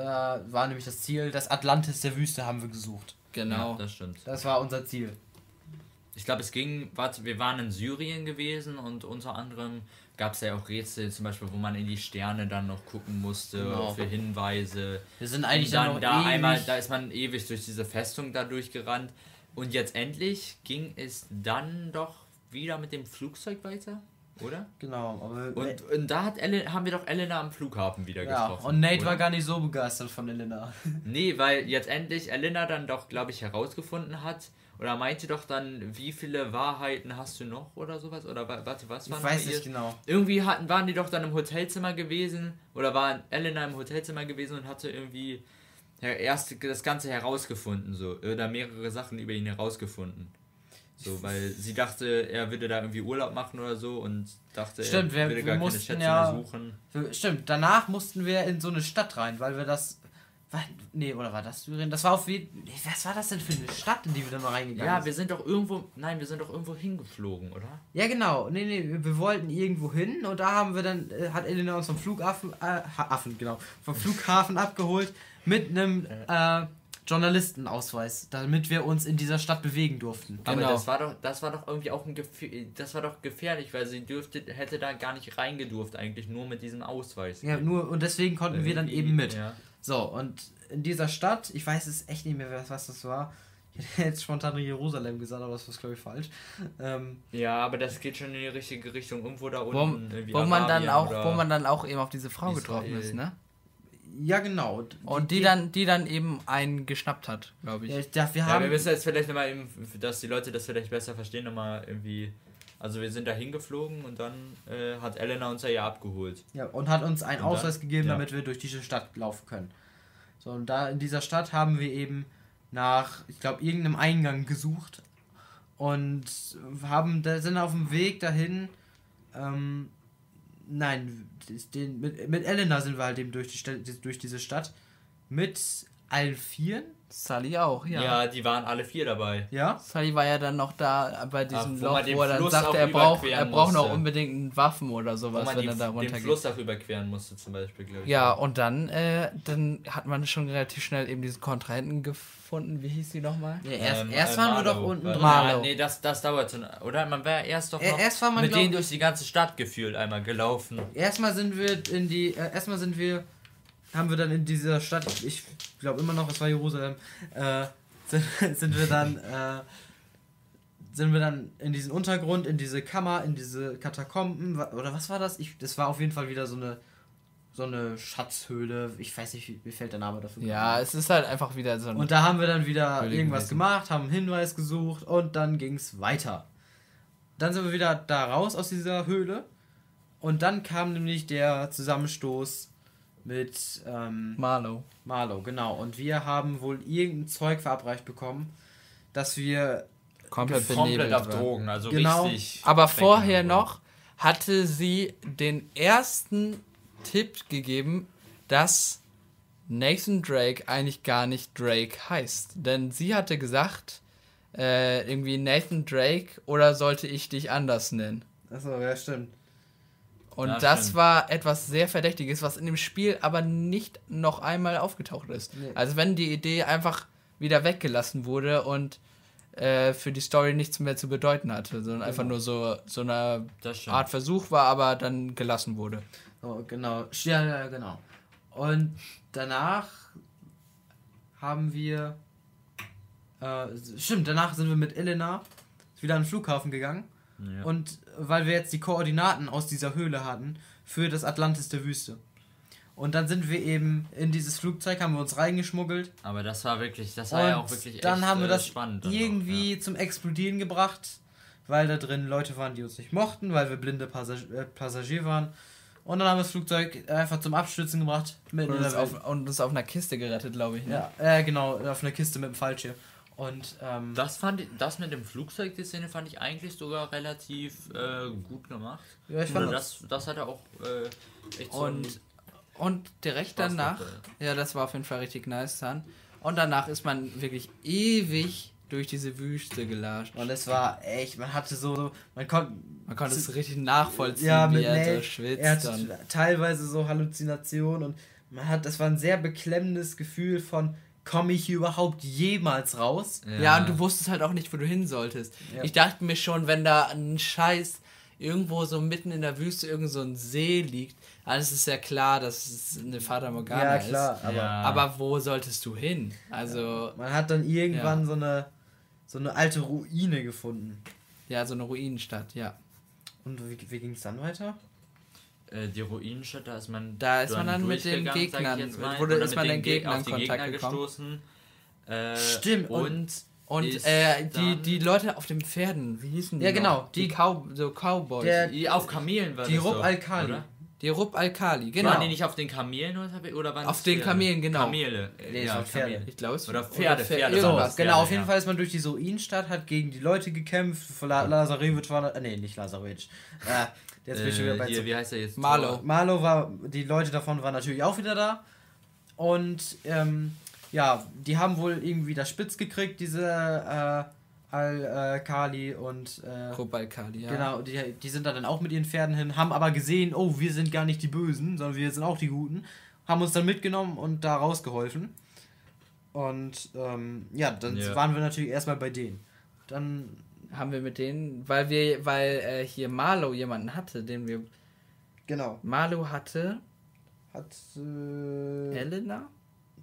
war nämlich das Ziel, das Atlantis der Wüste haben wir gesucht. Genau. Ja, das stimmt. Das war unser Ziel. Ich glaube, es ging, warte, wir waren in Syrien gewesen und unter anderem gab es ja auch Rätsel, zum Beispiel, wo man in die Sterne dann noch gucken musste genau. für Hinweise. Wir sind eigentlich dann, dann da ewig. einmal, da ist man ewig durch diese Festung da durchgerannt. Und jetzt endlich ging es dann doch wieder mit dem Flugzeug weiter, oder? Genau. Aber und, und da hat Ellen, haben wir doch Elena am Flughafen wieder ja, getroffen. Und Nate oder? war gar nicht so begeistert von Elena. nee, weil jetzt endlich Elena dann doch, glaube ich, herausgefunden hat, oder meinte doch dann, wie viele Wahrheiten hast du noch oder sowas? Oder warte, was war Ich weiß nicht genau. Irgendwie hatten, waren die doch dann im Hotelzimmer gewesen oder war Elena im Hotelzimmer gewesen und hatte irgendwie erst das Ganze herausgefunden, so. Oder mehrere Sachen über ihn herausgefunden. So, weil sie dachte, er würde da irgendwie Urlaub machen oder so und dachte, stimmt, er würde wir gar keine Schätze ja, mehr suchen. Stimmt, danach mussten wir in so eine Stadt rein, weil wir das war, nee, oder war das Syrien? Das war auf nee, Was war das denn für eine Stadt, in die wir da noch reingegangen sind? Ja, wir sind doch irgendwo. Nein, wir sind doch irgendwo hingeflogen, oder? Ja, genau. Nee, nee, wir, wir wollten irgendwo hin und da haben wir dann. Äh, hat Elena uns vom Flughafen. Äh, Affen, genau. Vom Flughafen abgeholt mit einem. Äh, Journalistenausweis, damit wir uns in dieser Stadt bewegen durften. Aber genau. das war doch, das war doch irgendwie auch ein Gefühl, das war doch gefährlich, weil sie dürfte, hätte da gar nicht reingedurft, eigentlich nur mit diesem Ausweis. Ja, nur und deswegen konnten wir dann eben mit. Ja. So, und in dieser Stadt, ich weiß es echt nicht mehr, was das war. Ich hätte jetzt spontan Jerusalem gesagt, aber das ist, glaube ich, falsch. Ähm, ja, aber das geht schon in die richtige Richtung. Irgendwo da unten. Wo, wo man, dann auch, wo man dann auch eben auf diese Frau Israel. getroffen ist, ne? Ja, genau. Die, und die, die, dann, die dann eben einen geschnappt hat, glaube ich. Ja, ja, wir, haben ja, wir müssen jetzt vielleicht nochmal eben, dass die Leute das vielleicht besser verstehen, nochmal irgendwie also wir sind da hingeflogen und dann äh, hat Elena uns ja abgeholt. Ja, und hat uns einen und Ausweis dann, gegeben, ja. damit wir durch diese Stadt laufen können. So, und da in dieser Stadt haben wir eben nach, ich glaube, irgendeinem Eingang gesucht und haben, da sind auf dem Weg dahin, ähm, nein, den, mit, mit Elena sind wir halt eben durch, die, durch diese Stadt mit allen Vieren? Sully auch, ja. Ja, die waren alle vier dabei. Ja? Sully war ja dann noch da bei diesem Ach, Loch, wo, er dann sagte, er braucht, er braucht noch unbedingt Waffen oder sowas, wenn die, er da runtergeht. Den Fluss auch überqueren musste zum Beispiel, glaube ich. Ja, und dann, äh, dann hat man schon relativ schnell eben diesen Kontrahenten gefunden. Wie hieß die nochmal? Ja, erst, ähm, erst äh, waren wir doch unten drin. Marlo. Nee, das, das dauert so, oder? Man wäre erst doch noch erst war man, mit denen durch die ganze Stadt gefühlt einmal gelaufen. Erstmal sind wir in die, äh, erstmal sind wir, haben wir dann in dieser Stadt, ich glaube immer noch, es war Jerusalem, äh, sind, sind wir dann äh, sind wir dann in diesen Untergrund, in diese Kammer, in diese Katakomben oder was war das? Ich, das war auf jeden Fall wieder so eine so eine Schatzhöhle. Ich weiß nicht, wie fällt der Name dafür? Ja, es ist halt einfach wieder so ein. Und da haben wir dann wieder Höhle irgendwas gewesen. gemacht, haben einen Hinweis gesucht und dann ging es weiter. Dann sind wir wieder da raus aus dieser Höhle und dann kam nämlich der Zusammenstoß mit ähm, Marlow. Marlow, genau. Und wir haben wohl irgendein Zeug verabreicht bekommen, dass wir komplett, komplett auf Drogen, also genau. richtig. Aber vorher noch hatte sie den ersten Tipp gegeben, dass Nathan Drake eigentlich gar nicht Drake heißt. Denn sie hatte gesagt, äh, irgendwie Nathan Drake oder sollte ich dich anders nennen? Achso, ja, stimmt. Und ja, das stimmt. war etwas sehr Verdächtiges, was in dem Spiel aber nicht noch einmal aufgetaucht ist. Nee. Also wenn die Idee einfach wieder weggelassen wurde und äh, für die Story nichts mehr zu bedeuten hatte, sondern genau. einfach nur so, so eine Art Versuch war, aber dann gelassen wurde. Oh, genau. Ja, ja, genau. Und danach haben wir. Äh, stimmt, danach sind wir mit Elena wieder an den Flughafen gegangen ja. Und weil wir jetzt die Koordinaten aus dieser Höhle hatten für das Atlantis der Wüste. Und dann sind wir eben in dieses Flugzeug, haben wir uns reingeschmuggelt. Aber das war wirklich, das war und ja auch wirklich Dann echt, haben wir äh, das irgendwie auch, ja. zum Explodieren gebracht, weil da drin Leute waren, die uns nicht mochten, weil wir blinde Passag äh, Passagier waren. Und dann haben wir das Flugzeug einfach zum Abstürzen gebracht. und, uns auf, auf einer Kiste gerettet, glaube ich. Ne? Ja, äh, genau, auf einer Kiste mit dem Fallschirm. Und ähm, das fand ich, das mit dem Flugzeug, die Szene fand ich eigentlich sogar relativ äh, gut gemacht. Ja, ich fand das, das hat er auch äh, echt so und, und direkt Spaß danach, ja, das war auf jeden Fall richtig nice dann. Und danach ist man wirklich ewig durch diese Wüste gelatscht. Und es war echt, man hatte so, man konnte man konnte es richtig nachvollziehen, ja, wie er schwitzt. Er hatte teilweise so Halluzinationen und man hat, das war ein sehr beklemmendes Gefühl von, komme ich hier überhaupt jemals raus? Ja. ja. und du wusstest halt auch nicht, wo du hin solltest. Ja. Ich dachte mir schon, wenn da ein Scheiß irgendwo so mitten in der Wüste irgend so ein See liegt, alles ist ja klar, dass es eine Fata Morgana ja, klar, ist. Aber, ja. aber wo solltest du hin? Also man hat dann irgendwann so eine so eine alte Ruine gefunden. Ja, so eine Ruinenstadt, ja. Und wie, wie ging es dann weiter? Äh, die Ruinenstadt, da ist man da ist man dann mit den Gegnern wurde ist man den Gegnern in Kontakt Gegner gestoßen äh, stimmt und und äh, die, die Leute auf den Pferden, wie hießen die? Ja, genau. Die, die Cow so Cowboys. Der, die auf Kamelen waren Die Rub Al-Khali. Die Rub Al-Khali, genau. Waren die nicht auf den Kamelen oder waren Auf den Kamelen, genau. Kamele. Nee, ja, Pferde. Ich glaube es Oder Pferde, oder Pferde. Pferde so, genau, auf jeden ja. Fall ist man durch diese Ruinenstadt, hat gegen die Leute gekämpft. Lazarevich war. Äh, nee, nicht Lazarevich. Äh, Jetzt bin ich schon wieder bei hier, Wie heißt er jetzt? Marlo. Marlo war, die Leute davon waren natürlich auch wieder da. Und ähm, ja, die haben wohl irgendwie das spitz gekriegt, diese äh, Al-Kali äh, und. Äh, Al-Kali, ja. Genau, die, die sind da dann auch mit ihren Pferden hin, haben aber gesehen, oh, wir sind gar nicht die Bösen, sondern wir sind auch die Guten. Haben uns dann mitgenommen und da rausgeholfen. Und ähm, ja, dann ja. waren wir natürlich erstmal bei denen. Dann haben wir mit denen, weil wir, weil äh, hier Marlo jemanden hatte, den wir. Genau. Marlo hatte. Hat. Äh, Elena?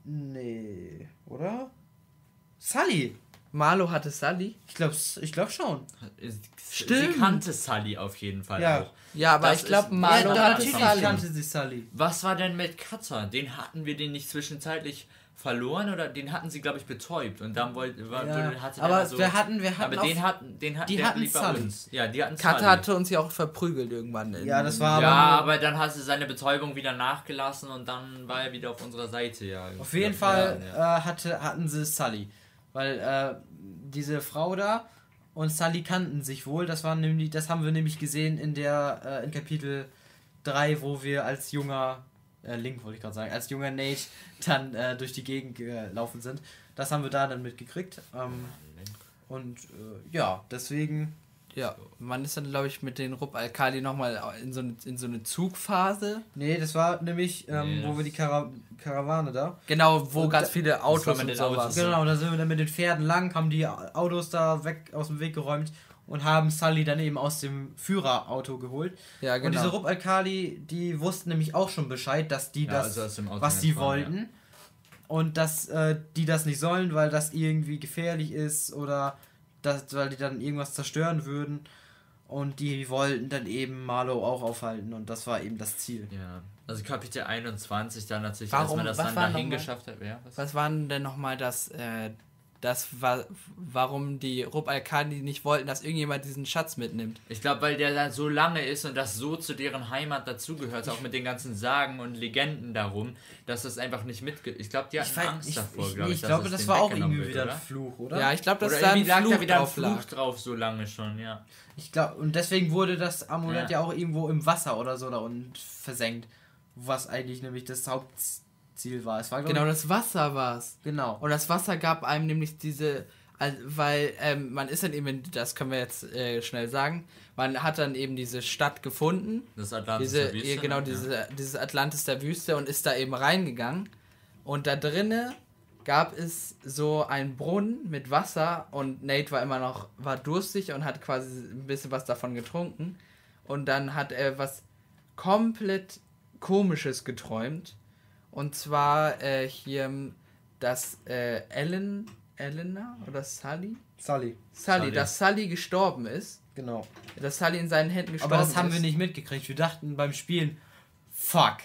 Nee, oder? Sully! Marlo hatte Sully? Ich glaube ich glaub schon. Stimmt. Sie kannte Sully auf jeden Fall ja. auch. Ja, aber das ich glaube, Marlo ja, hatte Sully. kannte sie Sully. Was war denn mit Katzer? Den hatten wir den nicht zwischenzeitlich verloren oder den hatten sie glaube ich betäubt und dann wollte ja, hatte aber so, wir hatten wir hatten aber den hatten den hatten die hatten Sully. uns ja die hatten Kata hatte uns ja auch verprügelt irgendwann ja das war ja aber, aber dann hat sie seine Betäubung wieder nachgelassen und dann war er wieder auf unserer Seite ja auf jeden Fall ja. Äh, hatte hatten sie Sully weil äh, diese Frau da und Sully kannten sich wohl das war nämlich das haben wir nämlich gesehen in der äh, in Kapitel 3 wo wir als junger äh, Link wollte ich gerade sagen, als junger Nate dann äh, durch die Gegend gelaufen sind. Das haben wir da dann mitgekriegt. Ähm, und äh, ja, deswegen. Ja, man ist dann, glaube ich, mit den Rupp Alkali nochmal in so, eine, in so eine Zugphase. Nee, das war nämlich, ähm, nee, wo wir die Kara Karawane da. Genau, wo und ganz da, viele Autos und sowas. Genau, da sind wir dann mit den Pferden lang, haben die Autos da weg aus dem Weg geräumt und haben Sully dann eben aus dem Führerauto geholt. Ja, genau. Und diese Rupp Alkali, die wussten nämlich auch schon Bescheid, dass die ja, das, also was sie wollten. Ja. Und dass äh, die das nicht sollen, weil das irgendwie gefährlich ist oder das, weil die dann irgendwas zerstören würden. Und die wollten dann eben Marlow auch aufhalten und das war eben das Ziel. Ja. Also Kapitel 21 dann natürlich, Warum, als man das dann dahin geschafft hat. Ja, was? was war denn nochmal das, äh, das war, warum die Rub Al-Khali nicht wollten, dass irgendjemand diesen Schatz mitnimmt. Ich glaube, weil der da so lange ist und das so zu deren Heimat dazugehört, auch mit den ganzen Sagen und Legenden darum, dass das einfach nicht mitge... Ich glaube, die hatten ich Angst ich, davor, glaube ich. Ich glaube, das war auch irgendwie wird, wieder ein Fluch, oder? Ja, ich glaube, das oder da ein Fluch da wieder ein Fluch lag. drauf so lange schon, ja. Ich glaube, und deswegen wurde das Amulett ja. ja auch irgendwo im Wasser oder so da unten versenkt. Was eigentlich nämlich das Haupt Ziel war. Es war genau, das Wasser war es. Genau. Und das Wasser gab einem nämlich diese, weil ähm, man ist dann eben, das können wir jetzt äh, schnell sagen, man hat dann eben diese Stadt gefunden. Das Atlantis diese, der Wüste. Genau, diese, ja. dieses Atlantis der Wüste und ist da eben reingegangen. Und da drinnen gab es so einen Brunnen mit Wasser und Nate war immer noch, war durstig und hat quasi ein bisschen was davon getrunken. Und dann hat er was komplett komisches geträumt. Und zwar äh, hier dass äh, Ellen, Elena oder Sully? Sully. Sully, Sully. dass Sully gestorben ist. Genau. Dass Sully in seinen Händen gestorben ist. Aber das haben ist. wir nicht mitgekriegt. Wir dachten beim Spielen, fuck.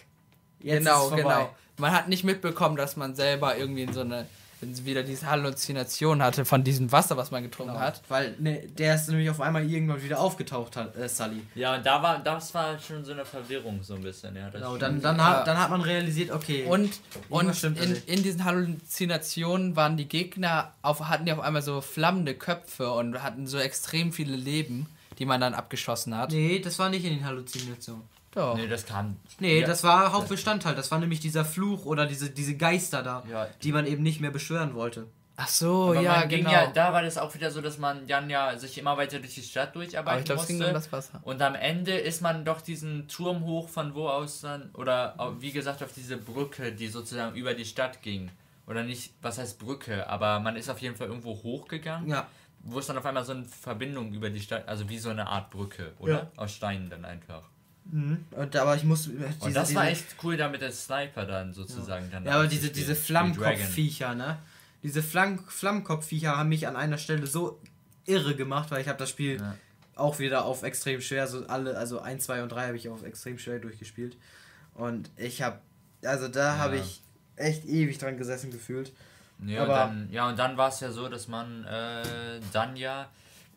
Jetzt genau, genau. Man hat nicht mitbekommen, dass man selber irgendwie in so eine wieder diese Halluzination hatte von diesem Wasser, was man getrunken genau. hat. Weil ne, der ist nämlich auf einmal irgendwann wieder aufgetaucht hat, äh, Sully. Ja, da war, das war schon so eine Verwirrung so ein bisschen, ja. genau, dann, dann, ja. hat, dann hat man realisiert, okay. Und, und in, in diesen Halluzinationen waren die Gegner, auf, hatten die auf einmal so flammende Köpfe und hatten so extrem viele Leben, die man dann abgeschossen hat. Nee, das war nicht in den Halluzinationen. Doch. Nee, das kam. Nee, ja, das war Hauptbestandteil. Das war nämlich dieser Fluch oder diese, diese Geister da, ja. die man eben nicht mehr beschwören wollte. Ach so, Aber ja, genau. Ja, da war das auch wieder so, dass man dann ja sich immer weiter durch die Stadt durcharbeiten Aber ich glaub, musste. Es ging um das Wasser. Und am Ende ist man doch diesen Turm hoch, von wo aus dann, oder wie gesagt, auf diese Brücke, die sozusagen über die Stadt ging. Oder nicht, was heißt Brücke, aber man ist auf jeden Fall irgendwo hochgegangen. Ja. Wo es dann auf einmal so eine Verbindung über die Stadt, also wie so eine Art Brücke, oder? Ja. Aus Steinen dann einfach. Mhm. Und, aber ich muss. Diese, und das war echt cool, damit der Sniper dann sozusagen ja. dann. Ja, aber diese, diese Flammkopfviecher, ne? Diese Flamm Flammkopfviecher haben mich an einer Stelle so irre gemacht, weil ich habe das Spiel ja. auch wieder auf extrem schwer, so alle, also 1, 2 und 3 habe ich auf extrem schwer durchgespielt. Und ich habe, also da ja. habe ich echt ewig dran gesessen gefühlt. Ja, aber dann, ja und dann war es ja so, dass man äh, dann ja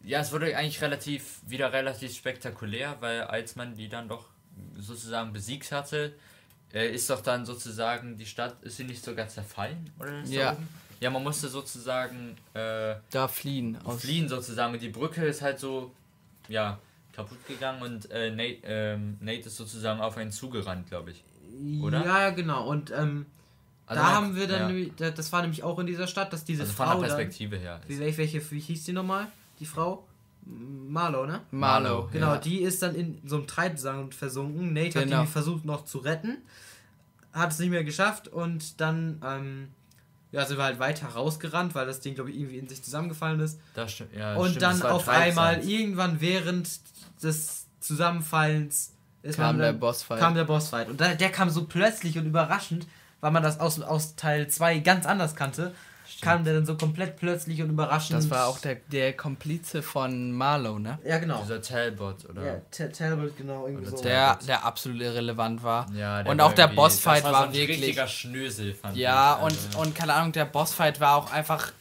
ja, es wurde eigentlich relativ, wieder relativ spektakulär, weil als man die dann doch sozusagen besiegt hatte, äh, ist doch dann sozusagen die Stadt, ist sie nicht sogar zerfallen? Oder ja. Ja, man musste sozusagen äh, da fliehen. fliehen sozusagen. Und die Brücke ist halt so, ja, kaputt gegangen und äh, Nate, ähm, Nate ist sozusagen auf einen zugerannt, glaube ich. Oder? Ja, genau. Und ähm, also da haben wir dann, ja. das war nämlich auch in dieser Stadt, dass diese also Frau. Von der Perspektive dann, her. Wie, welche, wie hieß die nochmal? Die Frau. Marlo, ne? Marlo. Genau, ja. die ist dann in so einem Treibsand versunken. Nate genau. hat die versucht noch zu retten. Hat es nicht mehr geschafft und dann ähm, ja, sind wir halt weiter rausgerannt, weil das Ding, glaube ich, irgendwie in sich zusammengefallen ist. Das stimmt, ja. Und stimmt, dann auf einmal, irgendwann während des Zusammenfallens ist kam man, der Bossfight. Kam der Bossfight. Und da, der kam so plötzlich und überraschend, weil man das aus, aus Teil 2 ganz anders kannte. Kam der dann so komplett plötzlich und überraschend. Das war auch der, der Komplize von Marlow, ne? Ja, genau. Dieser Talbot, oder? Ja, Talbot, genau. Irgendwie so. Der, der absolut irrelevant war. Ja, und auch der Bossfight war, war so wirklich. richtiger Schnösel, fand ja, ich. und, und keine Ahnung, der Bossfight war auch einfach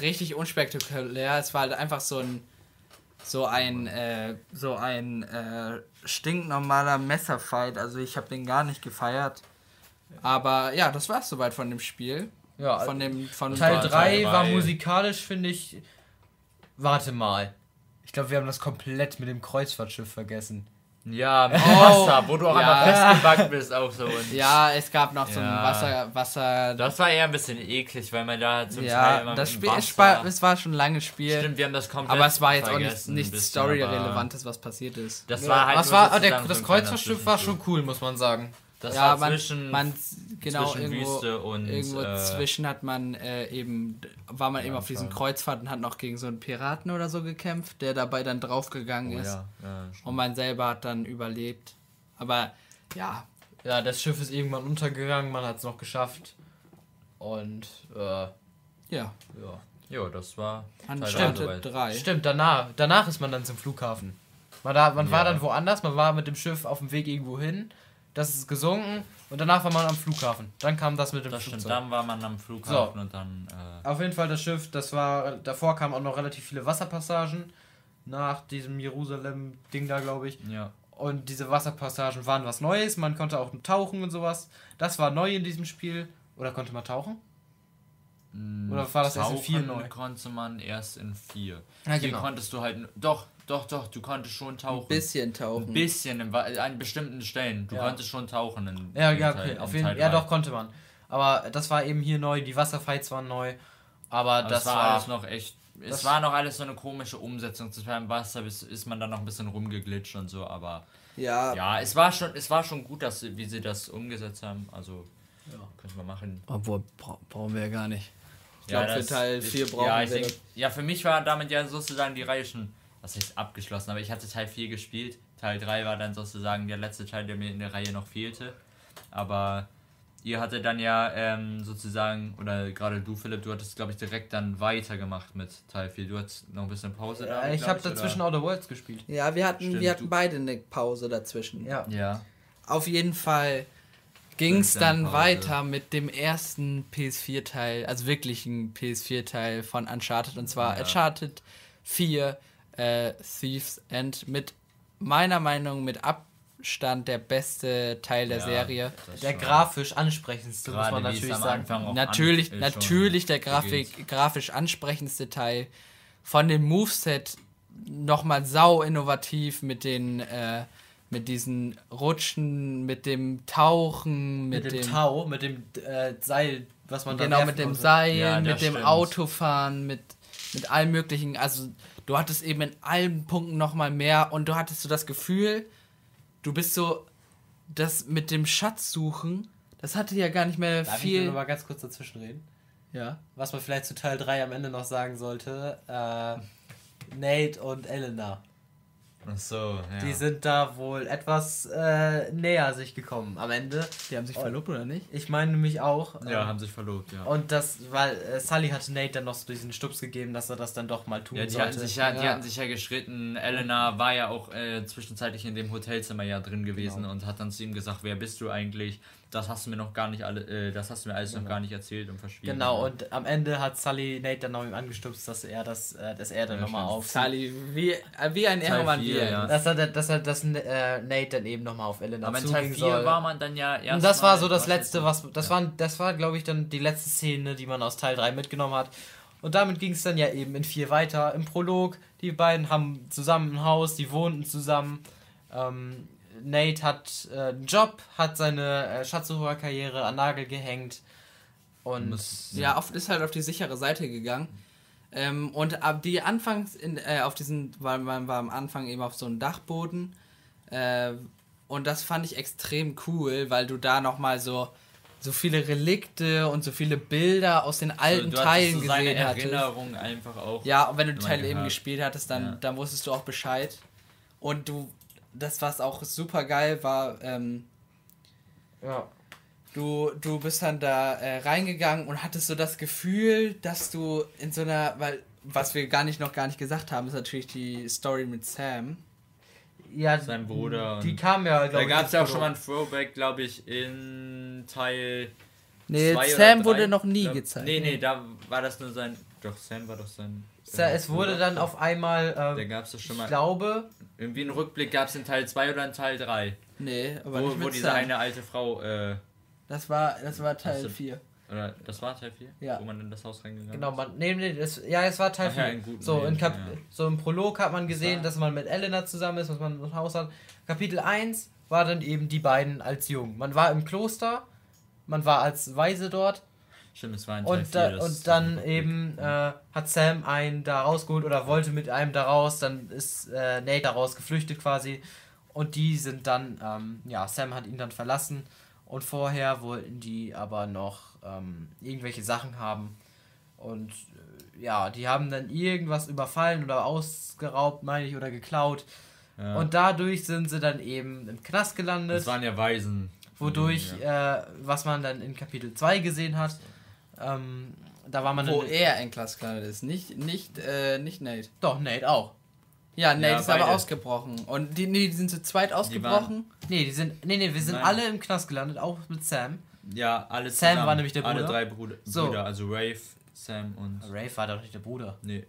richtig unspektakulär. Es war halt einfach so ein so ein äh, so ein äh, stinknormaler Messerfight. Also ich habe den gar nicht gefeiert. Aber ja, das war's soweit von dem Spiel. Ja, von dem von Teil 3 war musikalisch, finde ich. Warte mal. Ich glaube, wir haben das komplett mit dem Kreuzfahrtschiff vergessen. Ja, mit oh, Wasser, wo du auch ja. einmal festgebackt bist, auch so. Und ja, es gab noch so ein Wasser, Wasser. Das war eher ein bisschen eklig, weil man da zum ja, Teil immer das Spiel, es war, es war schon ein langes Spiel. Stimmt, wir haben das komplett Aber es war jetzt auch nichts nicht Story-Relevantes, was passiert ist. Das war halt. Was war, der, das Kreuzfahrtschiff war schon cool, muss man sagen. Das ja, war zwischen, man, genau, zwischen irgendwo, Wüste und irgendwo äh, zwischen hat man äh, eben war man eben auf diesen Kreuzfahrt und hat noch gegen so einen Piraten oder so gekämpft, der dabei dann draufgegangen oh, ist. Ja. Ja, und man selber hat dann überlebt. Aber ja. Ja, das Schiff ist irgendwann untergegangen, man hat es noch geschafft. Und äh, ja. Ja. Ja, das war Stimmt, drei. Stimmt, danach, danach ist man dann zum Flughafen. Man, da, man war dann woanders, man war mit dem Schiff auf dem Weg irgendwo hin das ist gesunken und danach war man am Flughafen. Dann kam das mit dem das Flugzeug. Stimmt, dann war man am Flughafen so. und dann. Äh Auf jeden Fall das Schiff, das war. Davor kamen auch noch relativ viele Wasserpassagen nach diesem Jerusalem-Ding da, glaube ich. Ja. Und diese Wasserpassagen waren was Neues. Man konnte auch tauchen und sowas. Das war neu in diesem Spiel. Oder konnte man tauchen? Mm, Oder war das Tauchen erst in 4 neu? konnte man erst in 4. Ja, Hier genau. konntest du halt. Doch, doch, doch, du konntest schon tauchen. Ein bisschen tauchen. Ein bisschen in, an bestimmten Stellen. Du ja. konntest schon tauchen. In, ja, ja, okay. Teil, Auf jeden, Teil ja, doch, konnte man. Aber das war eben hier neu. Die Wasserfights waren neu. Aber, aber das, war, alles noch echt. Es war noch alles so eine komische Umsetzung. War im Wasser ist, ist man dann noch ein bisschen rumgeglitscht und so, aber. Ja. Ja, es war schon, es war schon gut, dass wie sie das umgesetzt haben. Also ja. können wir machen. Obwohl brauchen wir ja gar nicht. Ich ja, glaube, für Teil 4 brauchen ja, wir. Denk, ja, für mich war damit ja sozusagen die Reihe schon was heißt abgeschlossen, aber ich hatte Teil 4 gespielt. Teil 3 war dann sozusagen der letzte Teil, der mir in der Reihe noch fehlte. Aber ihr hattet dann ja ähm, sozusagen, oder gerade du, Philipp, du hattest, glaube ich, direkt dann weitergemacht mit Teil 4. Du hattest noch ein bisschen Pause da. Ja, ich habe dazwischen oder? Outer Worlds gespielt. Ja, wir hatten, Stimmt, wir hatten beide eine Pause dazwischen. Ja. ja. Auf jeden Fall ging es dann Pause. weiter mit dem ersten PS4-Teil, also wirklichen PS4-Teil von Uncharted, und zwar ja. Uncharted 4 äh, Thieves End mit meiner Meinung mit Abstand der beste Teil der ja, Serie. Der grafisch ansprechendste, muss man natürlich sagen. Natürlich, natürlich der Grafik, grafisch ansprechendste Teil. Von dem Moveset nochmal sau innovativ mit den äh, mit diesen Rutschen, mit dem Tauchen, mit, mit dem, dem, Tau, mit dem äh, Seil, was man da Genau, mit dem Seil, ja, mit dem stimmt. Autofahren, mit, mit allem möglichen. Also du hattest eben in allen Punkten nochmal mehr und du hattest so das Gefühl, du bist so, das mit dem Schatz suchen, das hatte ja gar nicht mehr Darf viel. Ich nur mal ganz kurz dazwischen reden? Ja. Was man vielleicht zu Teil 3 am Ende noch sagen sollte, äh, Nate und Elena. Ach so, ja. Die sind da wohl etwas äh, näher sich gekommen am Ende. Die haben sich verlobt oder nicht? Ich meine nämlich auch. Ja, ähm, haben sich verlobt, ja. Und das, weil äh, Sully hatte Nate dann noch so diesen Stups gegeben, dass er das dann doch mal tun ja, die sollte. Hatten sich ja, ja. Die hatten sich ja geschritten. Elena war ja auch äh, zwischenzeitlich in dem Hotelzimmer ja drin gewesen genau. und hat dann zu ihm gesagt, wer bist du eigentlich? Das hast du mir noch gar nicht alle, äh, das hast du mir alles genau. noch gar nicht erzählt und verschwiegen. Genau, und am Ende hat Sully Nate dann noch ihm angestupst, dass er das, äh, dass er dann ja, nochmal auf. Sully, wie, äh, wie ein Ehrenmann wie ja. Dass er, dass er dass, äh, Nate dann eben nochmal auf Elena Aber in Teil 4 soll. war man dann ja erst Und das war so das letzte, was. Das ja. war, das war, glaube ich, dann die letzte Szene, die man aus Teil 3 mitgenommen hat. Und damit ging es dann ja eben in 4 weiter. Im Prolog, die beiden haben zusammen ein Haus, die wohnten zusammen. Ähm, Nate hat äh, einen Job, hat seine äh, Schatzsucherkarriere an Nagel gehängt und Muss, ja, oft ist halt auf die sichere Seite gegangen. Ähm, und ab die Anfangs in, äh, auf diesen, weil man war am Anfang eben auf so einem Dachboden. Äh, und das fand ich extrem cool, weil du da nochmal so so viele Relikte und so viele Bilder aus den alten so, Teilen so gesehen hattest. Erinnerung einfach auch. Ja, und wenn du die Teile eben gespielt hattest, dann, ja. dann wusstest du auch Bescheid. Und du das, was auch super geil war, ähm, ja. Du, du bist dann da äh, reingegangen und hattest so das Gefühl, dass du in so einer, weil, was wir gar nicht noch gar nicht gesagt haben, ist natürlich die Story mit Sam. Ja, sein Bruder. Die kam ja, glaube ich. Da gab es ja auch schon mal ein Throwback, glaube ich, in Teil. Nee, Sam wurde noch nie glaub, gezeigt. Nee, nee, da war das nur sein. Doch, Sam war doch sein. Es wurde dann auf einmal. Ähm, da gab es schon mal. Ich glaube. Irgendwie einen Rückblick gab es in Teil 2 oder in Teil 3. Nee, aber wo, nicht mit Wo diese eine alte Frau. Äh, das war, das war Teil 4. Oder das war Teil 4? Ja. Wo man in das Haus reingegangen genau, ist? Genau, man, nee, nee, das, ja, es war Teil 4. Ja, so, in Kap ja. so im Prolog hat man gesehen, dass man mit Elena zusammen ist, was man im Haus hat. Kapitel 1 war dann eben die beiden als jung. Man war im Kloster, man war als Weise dort. Stimmt, es war ein Teil und, 4, da, und dann eben äh, hat Sam einen da rausgeholt oder wollte mit einem da raus, dann ist äh, Nate daraus geflüchtet quasi. Und die sind dann, ähm, ja, Sam hat ihn dann verlassen und vorher wollten die aber noch ähm, irgendwelche Sachen haben. Und äh, ja, die haben dann irgendwas überfallen oder ausgeraubt, meine ich, oder geklaut. Ja. Und dadurch sind sie dann eben im Knast gelandet. Das waren ja Waisen. Wodurch, ja. äh, was man dann in Kapitel 2 gesehen hat, ähm, da war man Wo er in Knast gelandet ist, nicht, nicht, äh, nicht Nate. Doch, Nate auch. Ja, Nate ja, ist beide. aber ausgebrochen. Und die, nee, die sind zu zweit ausgebrochen? Die nee, die sind. Nee, nee, wir sind Nein. alle im Knast gelandet, auch mit Sam. Ja, alle Sam zusammen. war nämlich der Bruder. Alle drei Bruder, so. Brüder, also Rafe, Sam und. Rafe war doch nicht der Bruder. Nee.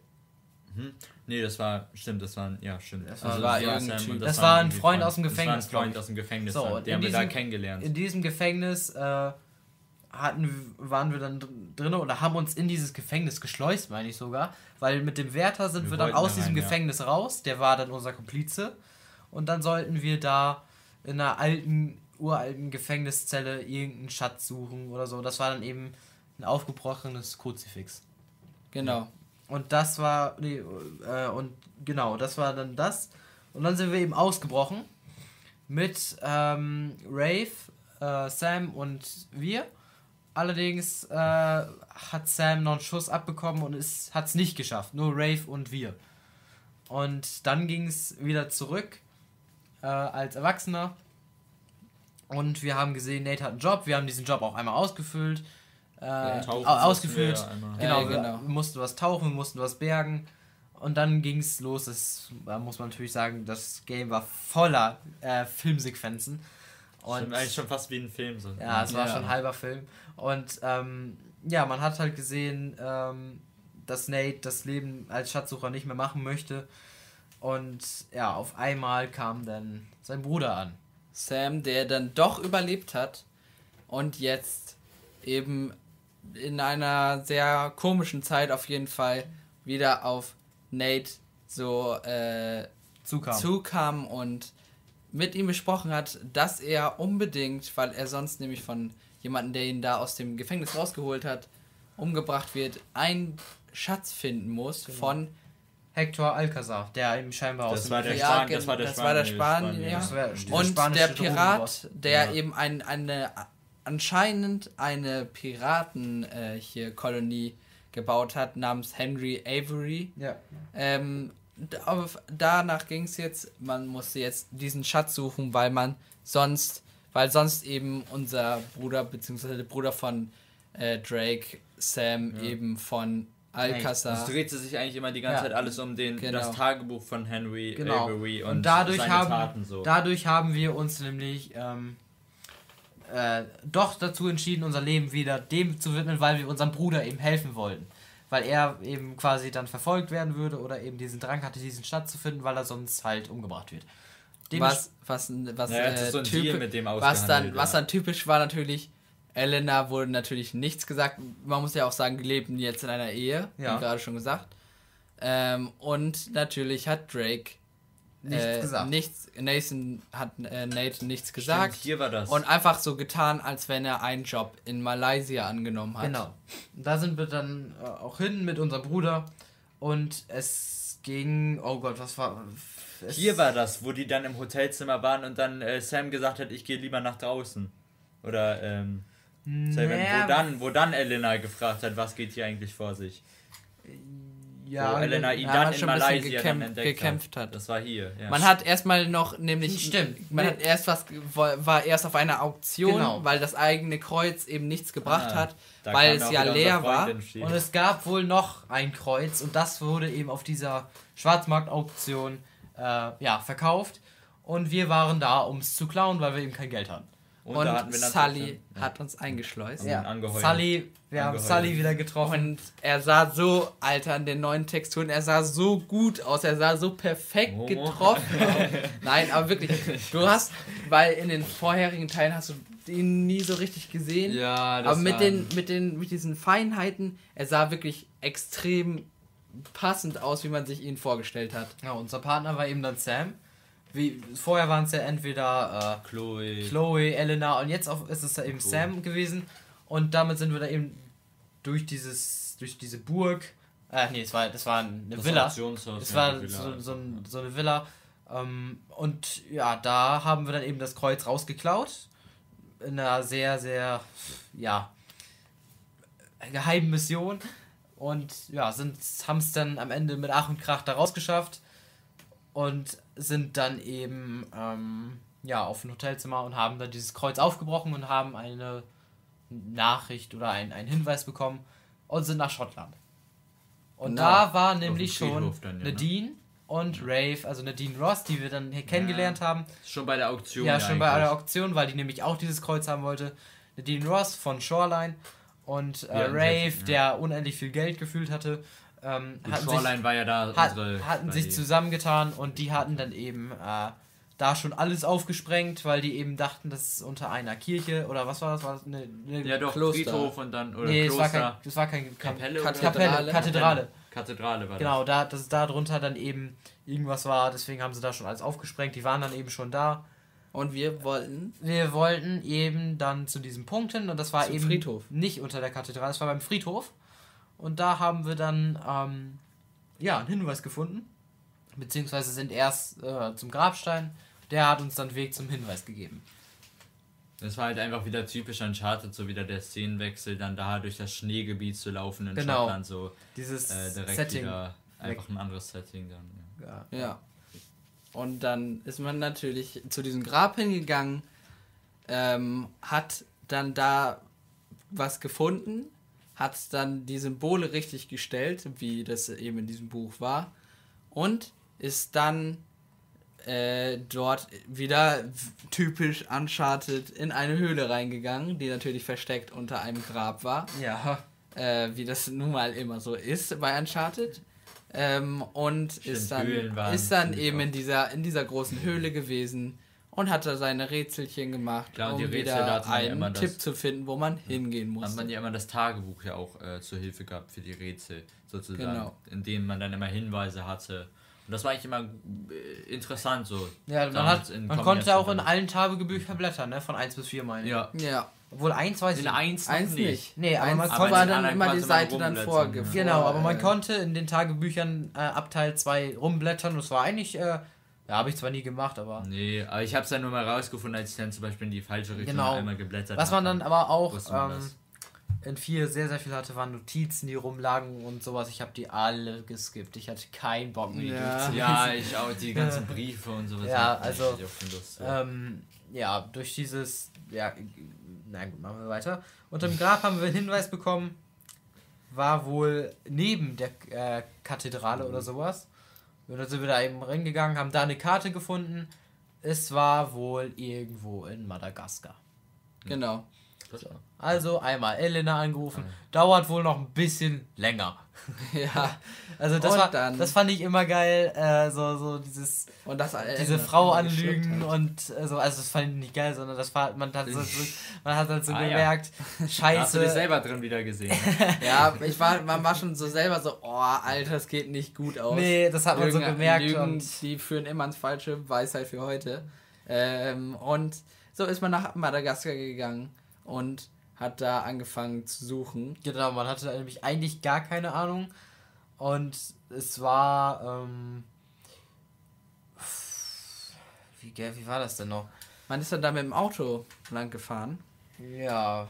Hm? Nee, das war, stimmt, das war, ja, stimmt. Das also war, das war, Sam das, das war ein Freund aus dem Gefängnis. Das war ein Freund aus dem Gefängnis, so, den haben wir da kennengelernt. In diesem Gefängnis äh, hatten, waren wir dann drin oder haben uns in dieses Gefängnis geschleust, meine ich sogar. Weil mit dem Wärter sind wir, wir dann aus diesem rein, Gefängnis ja. raus. Der war dann unser Komplize. Und dann sollten wir da in einer alten, uralten Gefängniszelle irgendeinen Schatz suchen oder so. Das war dann eben ein aufgebrochenes Kruzifix. Genau. Und das war, nee, äh, und genau, das war dann das. Und dann sind wir eben ausgebrochen mit ähm, Rafe, äh, Sam und wir. Allerdings äh, hat Sam noch einen Schuss abbekommen und hat es nicht geschafft. Nur Rafe und wir. Und dann ging es wieder zurück äh, als Erwachsener. Und wir haben gesehen, Nate hat einen Job. Wir haben diesen Job auch einmal ausgefüllt. Äh, ja, ausgefüllt. Genau, ja, genau. Wir mussten was tauchen, wir mussten was bergen. Und dann ging es los. Das, da muss man natürlich sagen, das Game war voller äh, Filmsequenzen. Und schon, eigentlich schon fast wie ein Film. So. Ja, es war schon ein halber Film. Und ähm, ja, man hat halt gesehen, ähm, dass Nate das Leben als Schatzsucher nicht mehr machen möchte. Und ja, auf einmal kam dann sein Bruder an. Sam, der dann doch überlebt hat und jetzt eben in einer sehr komischen Zeit auf jeden Fall wieder auf Nate so äh, zukam. zukam und mit ihm besprochen hat, dass er unbedingt, weil er sonst nämlich von jemanden, der ihn da aus dem Gefängnis rausgeholt hat, umgebracht wird, einen Schatz finden muss genau. von Hector Alcazar, der ihm scheinbar das aus war dem der Span das war der das war der Spanier. Ja. Und der Pirat, der ja. eben ein, eine anscheinend eine Piraten äh, hier Kolonie gebaut hat namens Henry Avery. Ja. Ähm, danach ging es jetzt, man musste jetzt diesen Schatz suchen, weil man sonst weil sonst eben unser Bruder, beziehungsweise der Bruder von äh, Drake, Sam, ja. eben von Alcazar. Es drehte sich eigentlich immer die ganze ja. Zeit alles um den, genau. das Tagebuch von Henry genau. Avery und, und dadurch seine haben, Taten so. Dadurch haben wir uns nämlich ähm, äh, doch dazu entschieden, unser Leben wieder dem zu widmen, weil wir unserem Bruder eben helfen wollten. Weil er eben quasi dann verfolgt werden würde oder eben diesen Drang hatte, diesen Stadt zu finden, weil er sonst halt umgebracht wird was, was, was, ja, äh, so typ, was, dann, was dann typisch war natürlich, Elena wurde natürlich nichts gesagt. Man muss ja auch sagen, die leben jetzt in einer Ehe, ja. wie gerade schon gesagt. Ähm, und natürlich hat Drake nichts äh, gesagt. Nichts, Nathan hat äh, Nate nichts gesagt. Stimmt, hier war das. Und einfach so getan, als wenn er einen Job in Malaysia angenommen hat. Genau. Da sind wir dann äh, auch hin mit unserem Bruder. Und es ging, oh Gott, was war hier war das, wo die dann im Hotelzimmer waren und dann äh, Sam gesagt hat, ich gehe lieber nach draußen. Oder ähm, naja. wo, dann, wo dann Elena gefragt hat, was geht hier eigentlich vor sich. Ja, wo Elena ihn dann in Malaysia gekämpf, dann gekämpft hat. hat. Das war hier. Ja. Man hat erstmal noch nämlich stimmt. Man hat erst was war erst auf einer Auktion, genau. weil das eigene Kreuz eben nichts gebracht ah, hat, weil es ja leer war. Und es gab wohl noch ein Kreuz und das wurde eben auf dieser Schwarzmarktauktion äh, ja, verkauft. Und wir waren da, um es zu klauen, weil wir eben kein Geld hatten. Und, und Sully ja. hat uns eingeschleust. Ja. Sully, wir haben Sully wieder getroffen. Und er sah so, Alter, in den neuen Texturen, er sah so gut aus, er sah so perfekt oh. getroffen aus. Nein, aber wirklich, du hast, weil in den vorherigen Teilen hast du ihn nie so richtig gesehen. Ja, das Aber mit den, mit den, mit diesen Feinheiten, er sah wirklich extrem passend aus, wie man sich ihn vorgestellt hat. Ja, unser Partner war eben dann Sam wie, vorher waren es ja entweder äh, Chloe. Chloe, Elena und jetzt auch ist es ja eben Chloe. Sam gewesen. Und damit sind wir da eben durch dieses, durch diese Burg. Äh, nee, es war, das war eine das Villa. Es war Villa. So, so, so, eine Villa. Ähm, und ja, da haben wir dann eben das Kreuz rausgeklaut. In einer sehr, sehr, ja, geheimen Mission. Und ja, haben es dann am Ende mit Ach und Krach da rausgeschafft und sind dann eben ähm, ja, auf ein Hotelzimmer und haben dann dieses Kreuz aufgebrochen und haben eine Nachricht oder ein, einen Hinweis bekommen und sind nach Schottland. Und Na, da war nämlich schon dann, ja, ne? Nadine ne? und Rave, also Nadine Ross, die wir dann hier kennengelernt ja, haben. Schon bei der Auktion. Ja, schon eigentlich. bei der Auktion, weil die nämlich auch dieses Kreuz haben wollte. Nadine Ross von Shoreline und äh, Rave, der unendlich viel Geld gefühlt hatte ähm, hatten Shoreline sich, war ja da hat, hatten sich zusammengetan und die hatten dann eben äh, da schon alles aufgesprengt, weil die eben dachten, das ist unter einer Kirche oder was war das? War das eine, eine ja, doch, Kloster. Friedhof und dann oder nee, Kloster. Das war kein, das war kein Kapelle, Kathedrale. Kathedrale. Kathedrale war Genau, da, dass da drunter dann eben irgendwas war, deswegen haben sie da schon alles aufgesprengt. Die waren dann eben schon da. Und wir wollten? Wir wollten eben dann zu diesem Punkt hin und das war eben Friedhof. nicht unter der Kathedrale, das war beim Friedhof. Und da haben wir dann ähm, ja, einen Hinweis gefunden. Beziehungsweise sind erst äh, zum Grabstein. Der hat uns dann Weg zum Hinweis gegeben. Das war halt einfach wieder typisch Uncharted, so wieder der Szenenwechsel, dann da durch das Schneegebiet zu laufen in genau. Schottland, so dieses äh, direkt Setting wieder einfach ein anderes Setting dann. Ja. ja. ja. Und dann ist man natürlich zu diesem Grab hingegangen, ähm, hat dann da was gefunden, hat dann die Symbole richtig gestellt, wie das eben in diesem Buch war, und ist dann äh, dort wieder typisch Uncharted in eine Höhle reingegangen, die natürlich versteckt unter einem Grab war. Ja. Äh, wie das nun mal immer so ist bei Uncharted. Ähm, und Stimmt, ist dann, ist dann eben in dieser, in dieser großen Höhle gewesen und hat da seine Rätselchen gemacht, Klar, um wieder einen Tipp das, zu finden, wo man hingehen muss. Hat man ja immer das Tagebuch ja auch äh, zur Hilfe gehabt für die Rätsel, sozusagen, genau. in dem man dann immer Hinweise hatte. Und das war eigentlich immer äh, interessant so. Ja, man, hat, man konnte auch in allen Tagebüchern blättern, ne? von 1 bis 4 meine ich. Ja. ja. Obwohl 1 weiß ich nicht. 1 eins nicht. nicht. Nee, aber man konnte dann immer die Seite dann vorgegeben. Genau, aber man konnte in den Tagebüchern äh, ab Teil 2 rumblättern. Das war eigentlich äh, ja, habe ich zwar nie gemacht, aber. Nee, aber ich habe es dann nur mal rausgefunden, als ich dann zum Beispiel in die falsche Richtung genau. einmal geblättert habe. Was man dann aber auch ähm, in vier sehr, sehr viel hatte, waren Notizen, die rumlagen und sowas. Ich habe die alle geskippt. Ich hatte keinen Bock mehr, ja. Ja, ich auch, die ganzen Briefe und sowas. Ja, also. Lust, ja. Ähm, ja, durch dieses. Ja, na gut, machen wir weiter. Unter dem Grab haben wir einen Hinweis bekommen, war wohl neben der äh, Kathedrale mhm. oder sowas. Und dann sind wir da eben reingegangen, haben da eine Karte gefunden. Es war wohl irgendwo in Madagaskar. Genau. So. Also einmal Elena angerufen. Dauert wohl noch ein bisschen länger. ja. Also das, war, dann, das fand ich immer geil, äh, so, so dieses und das, äh, diese Frau anlügen und äh, so, also das fand ich nicht geil, sondern das war, man hat so, man hat halt so ah, gemerkt, ja. scheiße. Hast du dich selber drin wieder gesehen. ja, ich war, man war schon so selber so, oh, Alter, das geht nicht gut aus. Nee, das hat man Lügen, so gemerkt. Lügen, und die führen immer ins Falsche, Weisheit für heute. Ähm, und so ist man nach Madagaskar gegangen und hat da angefangen zu suchen. Genau, man hatte nämlich eigentlich gar keine Ahnung. Und es war. Ähm, wie, wie war das denn noch? Man ist dann da mit dem Auto lang gefahren. Ja.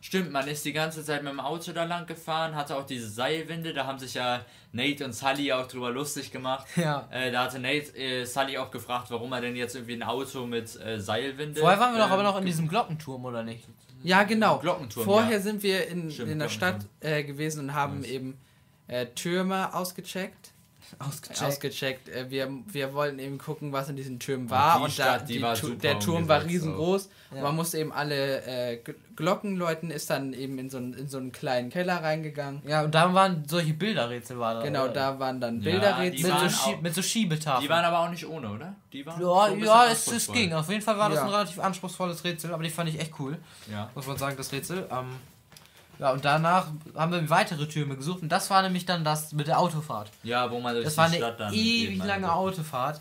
Stimmt, man ist die ganze Zeit mit dem Auto da lang gefahren, hatte auch diese Seilwinde, da haben sich ja Nate und Sully auch drüber lustig gemacht. Ja. Äh, da hatte Nate äh, Sully auch gefragt, warum er denn jetzt irgendwie ein Auto mit äh, Seilwinde. Vorher waren wir doch aber noch in diesem Glockenturm, oder nicht? Ja, genau. Glockenturm. Vorher ja. sind wir in, Stimmt, in der Stadt äh, gewesen und haben nice. eben äh, Türme ausgecheckt. Ausgecheckt. ausgecheckt. Äh, wir, wir wollten eben gucken, was in diesen Türmen war. Und, und Stadt, da, die war tu der Turm war riesengroß. Ja. Man musste eben alle äh, Glocken läuten, ist dann eben in so, einen, in so einen kleinen Keller reingegangen. Ja, und da waren solche Bilderrätsel. War da, genau, oder? da waren dann Bilderrätsel. Ja, mit, so mit, so Schiebetafeln. Die waren aber auch nicht ohne, oder? Die waren ja, ja es, es ging. Auf jeden Fall war das ein relativ anspruchsvolles Rätsel, aber die fand ich echt cool. Ja. Muss man sagen, das Rätsel. Ähm, ja, und danach haben wir weitere Türme gesucht und das war nämlich dann das mit der Autofahrt. Ja, wo man durch das die war eine Stadt dann ewig lange Autofahrt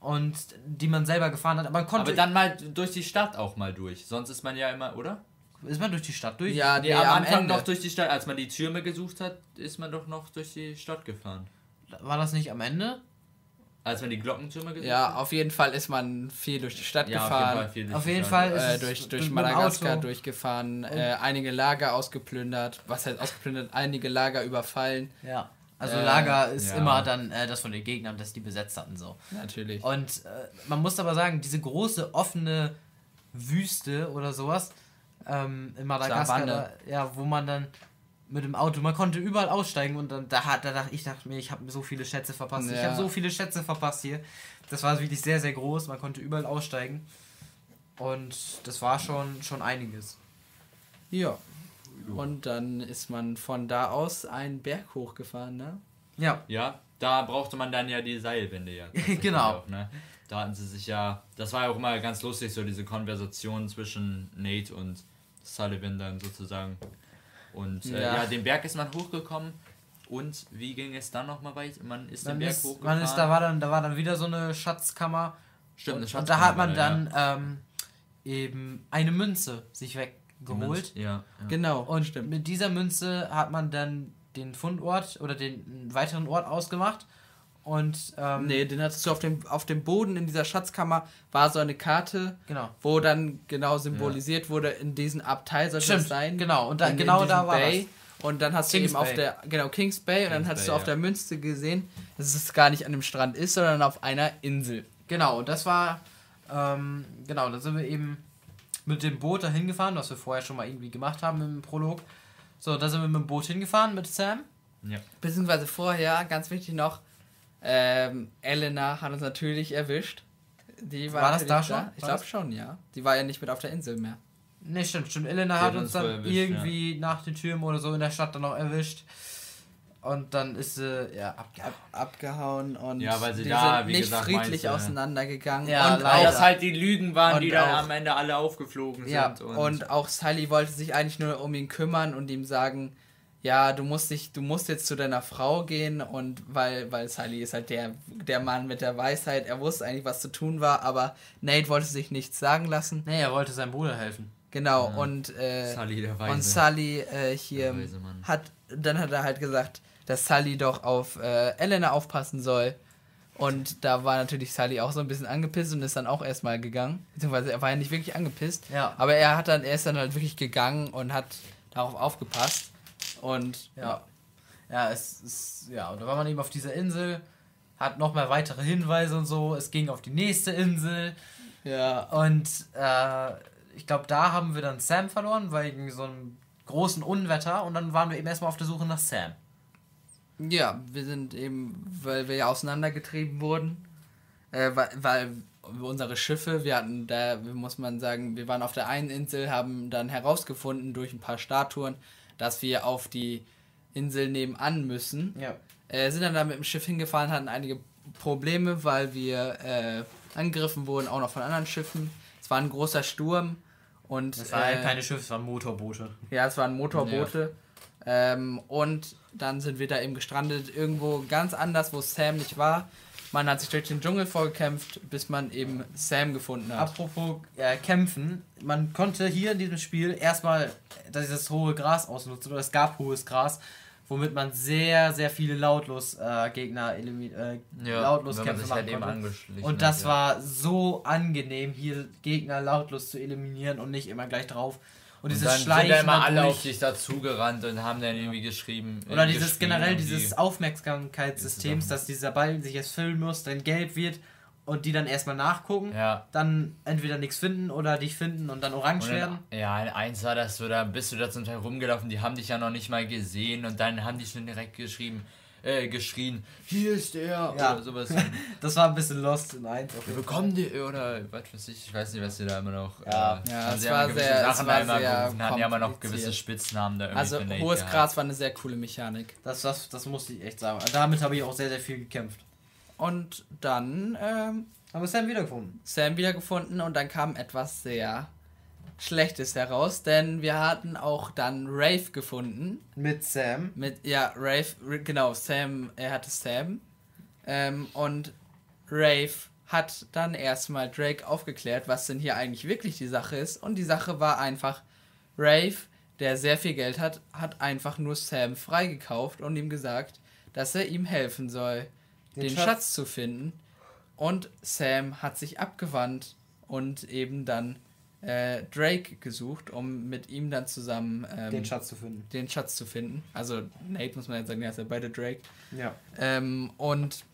und die man selber gefahren hat, aber man konnte. Aber dann mal durch die Stadt auch mal durch. Sonst ist man ja immer, oder? Ist man durch die Stadt durch? Ja, nee, am Anfang Ende. noch durch die Stadt. Als man die Türme gesucht hat, ist man doch noch durch die Stadt gefahren. War das nicht am Ende? Als man die Glockentürme gesehen Ja, auf jeden Fall ist man viel durch die Stadt ja, gefahren. Auf jeden Fall, auf jeden Fall ist äh, durch, durch Madagaskar durchgefahren, äh, einige Lager ausgeplündert. Was heißt ausgeplündert? Einige Lager überfallen. Ja. Also äh, Lager ist ja. immer dann äh, das von den Gegnern, dass die besetzt hatten so. Natürlich. Und äh, man muss aber sagen, diese große offene Wüste oder sowas ähm, in Madagaskar, da, ja, wo man dann mit dem Auto. Man konnte überall aussteigen und dann da hat da dachte ich dachte mir, ich habe so viele Schätze verpasst. Ja. Ich habe so viele Schätze verpasst hier. Das war wirklich sehr sehr groß. Man konnte überall aussteigen und das war schon schon einiges. Ja. Und dann ist man von da aus einen Berg hochgefahren, ne? Ja. Ja, da brauchte man dann ja die Seilwinde ja. genau. Auch, ne? Da hatten sie sich ja, das war ja auch immer ganz lustig, so diese Konversation zwischen Nate und Sullivan dann sozusagen. Und äh, ja. ja. den Berg ist man hochgekommen. Und wie ging es dann nochmal weiter? Man ist man den Berg ist, hochgefahren. Man ist, da, war dann, da war dann wieder so eine Schatzkammer. Stimmt, eine Schatzkammer. Und da hat man dann ja. ähm, eben eine Münze sich weggeholt. Ja, ja, Genau. Und stimmt. mit dieser Münze hat man dann den Fundort oder den weiteren Ort ausgemacht. Und, ähm, nee, den hattest du auf dem, auf dem Boden in dieser Schatzkammer war so eine Karte, genau. wo dann genau symbolisiert ja. wurde, in diesem Abteil soll Stimmt, das sein. Genau, und da, in, genau in da war Bay. das. Und dann hast Kings du eben Bay. auf der, genau, Kings Bay, Kings und dann hast Bay, du auf ja. der Münze gesehen, dass es gar nicht an dem Strand ist, sondern auf einer Insel. Genau, und das war, ähm, genau, da sind wir eben mit dem Boot dahin gefahren, was wir vorher schon mal irgendwie gemacht haben im Prolog. So, da sind wir mit dem Boot hingefahren mit Sam. Ja. Beziehungsweise vorher, ganz wichtig noch, ähm, Elena hat uns natürlich erwischt. Die war, war das da schon? Da. Ich glaube schon, ja. Die war ja nicht mit auf der Insel mehr. Ne, stimmt, stimmt. Elena Die hat uns dann erwischt, irgendwie ja. nach den Türmen oder so in der Stadt dann noch erwischt. Und dann ist sie ja abgehauen. Ab, abgehauen und ja, weil sie die da, sind nicht gesagt, friedlich meinst, auseinandergegangen. Ja, und weil das halt die Lügen waren, die dann am Ende alle aufgeflogen ja, sind. Und, und auch Sally wollte sich eigentlich nur um ihn kümmern und ihm sagen, ja, du musst dich, du musst jetzt zu deiner Frau gehen und weil, weil Sully ist halt der, der Mann mit der Weisheit, er wusste eigentlich, was zu tun war, aber Nate wollte sich nichts sagen lassen. Nee, er wollte seinem Bruder helfen. Genau, ja. und, äh, Sully, der Weise. und Sully äh, hier hat, dann hat er halt gesagt, dass Sully doch auf äh, Elena aufpassen soll. Und da war natürlich Sully auch so ein bisschen angepisst und ist dann auch erstmal gegangen. Beziehungsweise er war ja nicht wirklich angepisst. Ja. Aber er hat dann, er ist dann halt wirklich gegangen und hat darauf aufgepasst. Und ja. Ja, es ist, ja, und da war man eben auf dieser Insel, hat nochmal weitere Hinweise und so. Es ging auf die nächste Insel. Ja. Und äh, ich glaube, da haben wir dann Sam verloren, wegen so einem großen Unwetter. Und dann waren wir eben erstmal auf der Suche nach Sam. Ja, wir sind eben, weil wir ja auseinandergetrieben wurden, äh, weil, weil unsere Schiffe, wir hatten da, muss man sagen, wir waren auf der einen Insel, haben dann herausgefunden durch ein paar Statuen, dass wir auf die Insel nebenan müssen. Ja. Äh, sind dann da mit dem Schiff hingefahren, hatten einige Probleme, weil wir äh, angegriffen wurden, auch noch von anderen Schiffen. Es war ein großer Sturm und. Es waren äh, keine Schiffe, es waren Motorboote. Ja, es waren Motorboote. Ja. Ähm, und dann sind wir da eben gestrandet, irgendwo ganz anders, wo Sam nicht war. Man hat sich durch den Dschungel vorgekämpft, bis man eben Sam gefunden hat. Apropos äh, kämpfen, man konnte hier in diesem Spiel erstmal dieses hohe Gras ausnutzen, oder es gab hohes Gras, womit man sehr, sehr viele lautlos äh, Gegner äh, ja, lautlos kämpfen halt machen konnte. Und das ja. war so angenehm, hier Gegner lautlos zu eliminieren und nicht immer gleich drauf und, dieses dann Schleichen. Sind dann immer alle auf dich dazugerannt und haben dann irgendwie geschrieben. Oder dieses generell dieses Aufmerksamkeitssystems, dass dieser Ball sich jetzt füllen muss, dann gelb wird und die dann erstmal nachgucken, ja. dann entweder nichts finden oder dich finden und dann orange und dann, werden. Ja, eins war das so, da bist du da zum Teil rumgelaufen, die haben dich ja noch nicht mal gesehen und dann haben die schon direkt geschrieben, äh, geschrien, hier ist er ja. oder sowas. das war ein bisschen lost in eins. Wir bekommen die oder was weiß ich, ich weiß nicht, was sie da immer noch. Ja, äh, ja es war sehr, Sachen es war sehr gerufen, hatten ja immer noch gewisse Spitznamen da irgendwie. Also hohes Gras war eine sehr coole Mechanik. Das, das, das musste ich echt sagen. Damit habe ich auch sehr, sehr viel gekämpft. Und dann ähm, haben wir Sam wiedergefunden. Sam wiedergefunden und dann kam etwas sehr Schlechtes heraus, denn wir hatten auch dann Rafe gefunden. Mit Sam. Mit, ja, Rafe, genau, Sam, er hatte Sam. Ähm, und Rafe hat dann erstmal Drake aufgeklärt, was denn hier eigentlich wirklich die Sache ist. Und die Sache war einfach, Rafe, der sehr viel Geld hat, hat einfach nur Sam freigekauft und ihm gesagt, dass er ihm helfen soll, den, den Schatz. Schatz zu finden. Und Sam hat sich abgewandt und eben dann äh, Drake gesucht, um mit ihm dann zusammen ähm, den Schatz zu finden. Den Schatz zu finden. Also Nate muss man jetzt sagen, er ist ja beide Drake. Ja. Ähm, und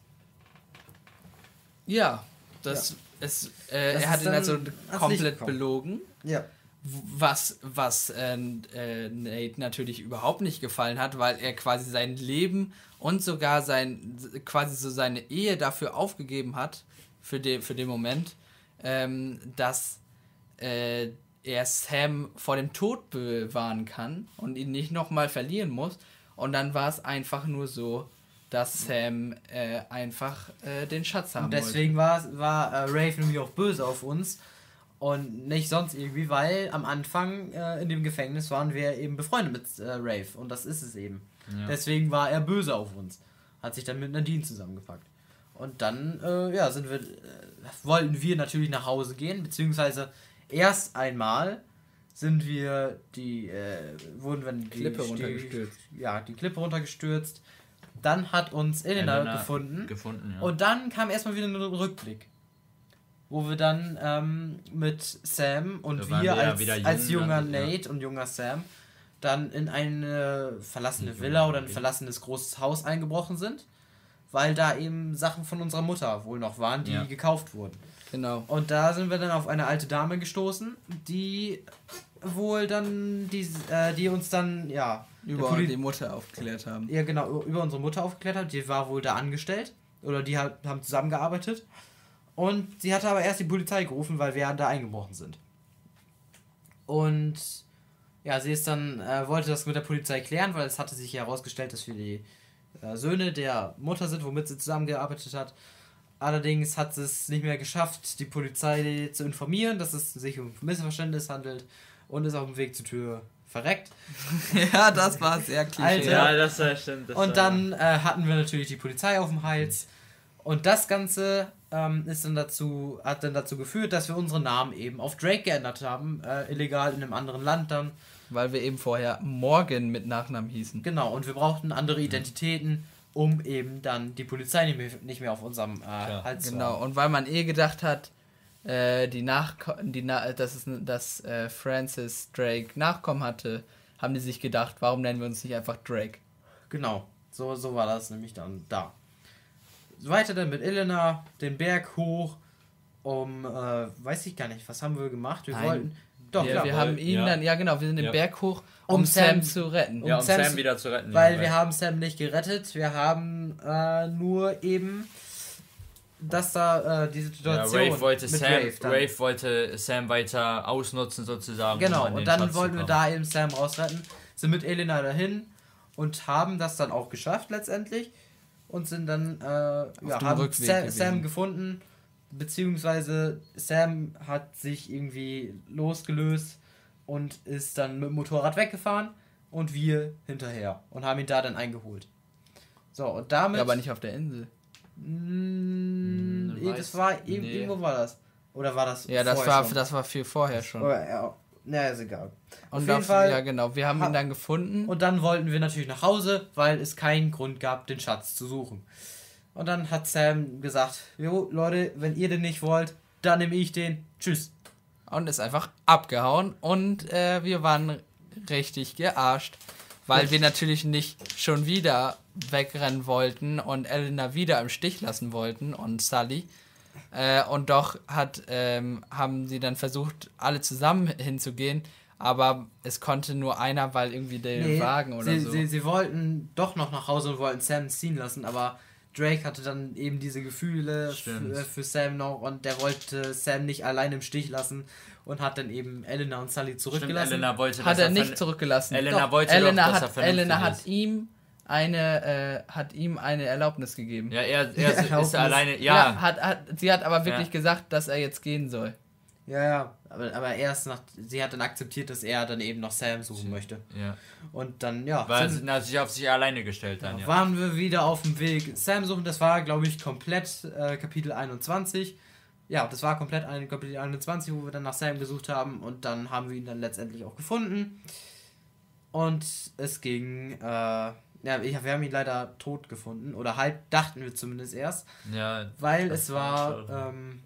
ja, das ja. ist, äh, das er hat ihn also komplett belogen. Ja. Was, was äh, äh, Nate natürlich überhaupt nicht gefallen hat, weil er quasi sein Leben und sogar sein, quasi so seine Ehe dafür aufgegeben hat, für, de, für den Moment, ähm, dass äh, er Sam vor dem Tod bewahren kann und ihn nicht nochmal verlieren muss. Und dann war es einfach nur so, dass Sam äh, einfach äh, den Schatz haben und deswegen wollte. war, war äh, Rafe nämlich auch böse auf uns und nicht sonst irgendwie, weil am Anfang äh, in dem Gefängnis waren wir eben befreundet mit äh, Rafe und das ist es eben. Ja. Deswegen war er böse auf uns. Hat sich dann mit Nadine zusammengepackt. Und dann, äh, ja, sind wir, wollten wir natürlich nach Hause gehen, beziehungsweise Erst einmal sind wir die, äh, wurden wir die Klippe runtergestürzt. Ja, die Klippe runtergestürzt. Dann hat uns Elena, Elena gefunden. gefunden ja. Und dann kam erstmal wieder ein Rückblick. Wo wir dann ähm, mit Sam und wir, wir als, jung, als junger dann, Nate ja. und junger Sam dann in eine verlassene Villa oder ein verlassenes großes Haus eingebrochen sind, weil da eben Sachen von unserer Mutter wohl noch waren, die ja. gekauft wurden. Genau. Und da sind wir dann auf eine alte Dame gestoßen, die wohl dann, die, äh, die uns dann, ja. Über die Mutter aufgeklärt haben. Ja, genau, über unsere Mutter aufgeklärt hat. Die war wohl da angestellt. Oder die hat, haben zusammengearbeitet. Und sie hatte aber erst die Polizei gerufen, weil wir da eingebrochen sind. Und ja, sie ist dann, äh, wollte das mit der Polizei klären, weil es hatte sich herausgestellt, dass wir die äh, Söhne der Mutter sind, womit sie zusammengearbeitet hat. Allerdings hat es nicht mehr geschafft, die Polizei zu informieren, dass es sich um Missverständnis handelt und ist auf dem Weg zur Tür verreckt. ja, das war sehr klischee. ja, das war stimmt. Das und dann äh, hatten wir natürlich die Polizei auf dem Hals. Und das Ganze ähm, ist dann dazu, hat dann dazu geführt, dass wir unsere Namen eben auf Drake geändert haben, äh, illegal in einem anderen Land dann. Weil wir eben vorher Morgan mit Nachnamen hießen. Genau, und wir brauchten andere Identitäten um eben dann die Polizei nicht mehr, nicht mehr auf unserem äh, Hals zu Genau, und weil man eh gedacht hat, äh, die Nach die Na dass, es, dass äh, Francis Drake Nachkommen hatte, haben die sich gedacht, warum nennen wir uns nicht einfach Drake? Genau, so, so war das nämlich dann da. Weiter dann mit Elena, den Berg hoch, um, äh, weiß ich gar nicht, was haben wir gemacht? Wir Nein. wollten, doch, wir, wir haben ihn ja. dann, ja genau, wir sind den ja. Berg hoch, um, um Sam, Sam, zu retten. Um, ja, um Sam, Sam wieder zu retten. Weil ja, wir haben Sam nicht gerettet, wir haben äh, nur eben dass da äh, diese Situation. Ja, Rafe wollte, Sam, Rafe, Rafe, wollte Sam weiter ausnutzen sozusagen. Genau, um und dann wollten wir da eben Sam rausretten, sind mit Elena dahin und haben das dann auch geschafft letztendlich und sind dann, äh, ja, haben Sam, Sam gefunden beziehungsweise Sam hat sich irgendwie losgelöst und ist dann mit dem Motorrad weggefahren und wir hinterher und haben ihn da dann eingeholt. So, und damit. Ja, aber nicht auf der Insel. Mh, hm, das war nee. irgendwo war das. Oder war das? Ja, das war schon? das war viel vorher schon. Oh, ja, na, ist egal. Auf jeden auf, Fall. Ja, genau. Wir haben ihn dann gefunden. Und dann wollten wir natürlich nach Hause, weil es keinen Grund gab, den Schatz zu suchen. Und dann hat Sam gesagt, jo Leute, wenn ihr den nicht wollt, dann nehme ich den. Tschüss. Und ist einfach abgehauen und äh, wir waren richtig gearscht, weil wir natürlich nicht schon wieder wegrennen wollten und Elena wieder im Stich lassen wollten und Sully. Äh, und doch hat, ähm, haben sie dann versucht, alle zusammen hinzugehen. aber es konnte nur einer, weil irgendwie der nee, Wagen oder sie, so. Sie, sie wollten doch noch nach Hause und wollten Sam ziehen lassen, aber Drake hatte dann eben diese Gefühle für, für, Sam noch und der wollte Sam nicht allein im Stich lassen und hat dann eben Elena und Sully zurückgelassen. Stimmt, Elena wollte, hat er nicht zurückgelassen. Elena doch, wollte Elena doch, hat, Elena hat ihm eine äh, hat ihm eine Erlaubnis gegeben. Ja, er, er ist alleine. Ja, ja hat, hat, sie hat aber wirklich ja. gesagt, dass er jetzt gehen soll. Ja, ja, aber, aber erst nach, sie hat dann akzeptiert, dass er dann eben noch Sam suchen möchte. Ja. Und dann, ja. Weil sie hat sich auf sich alleine gestellt dann, ja. Waren wir wieder auf dem Weg Sam suchen, das war, glaube ich, komplett äh, Kapitel 21. Ja, das war komplett ein Kapitel 21, wo wir dann nach Sam gesucht haben und dann haben wir ihn dann letztendlich auch gefunden. Und es ging, äh, ja, wir haben ihn leider tot gefunden. Oder halt dachten wir zumindest erst. Ja. Weil es war, ähm,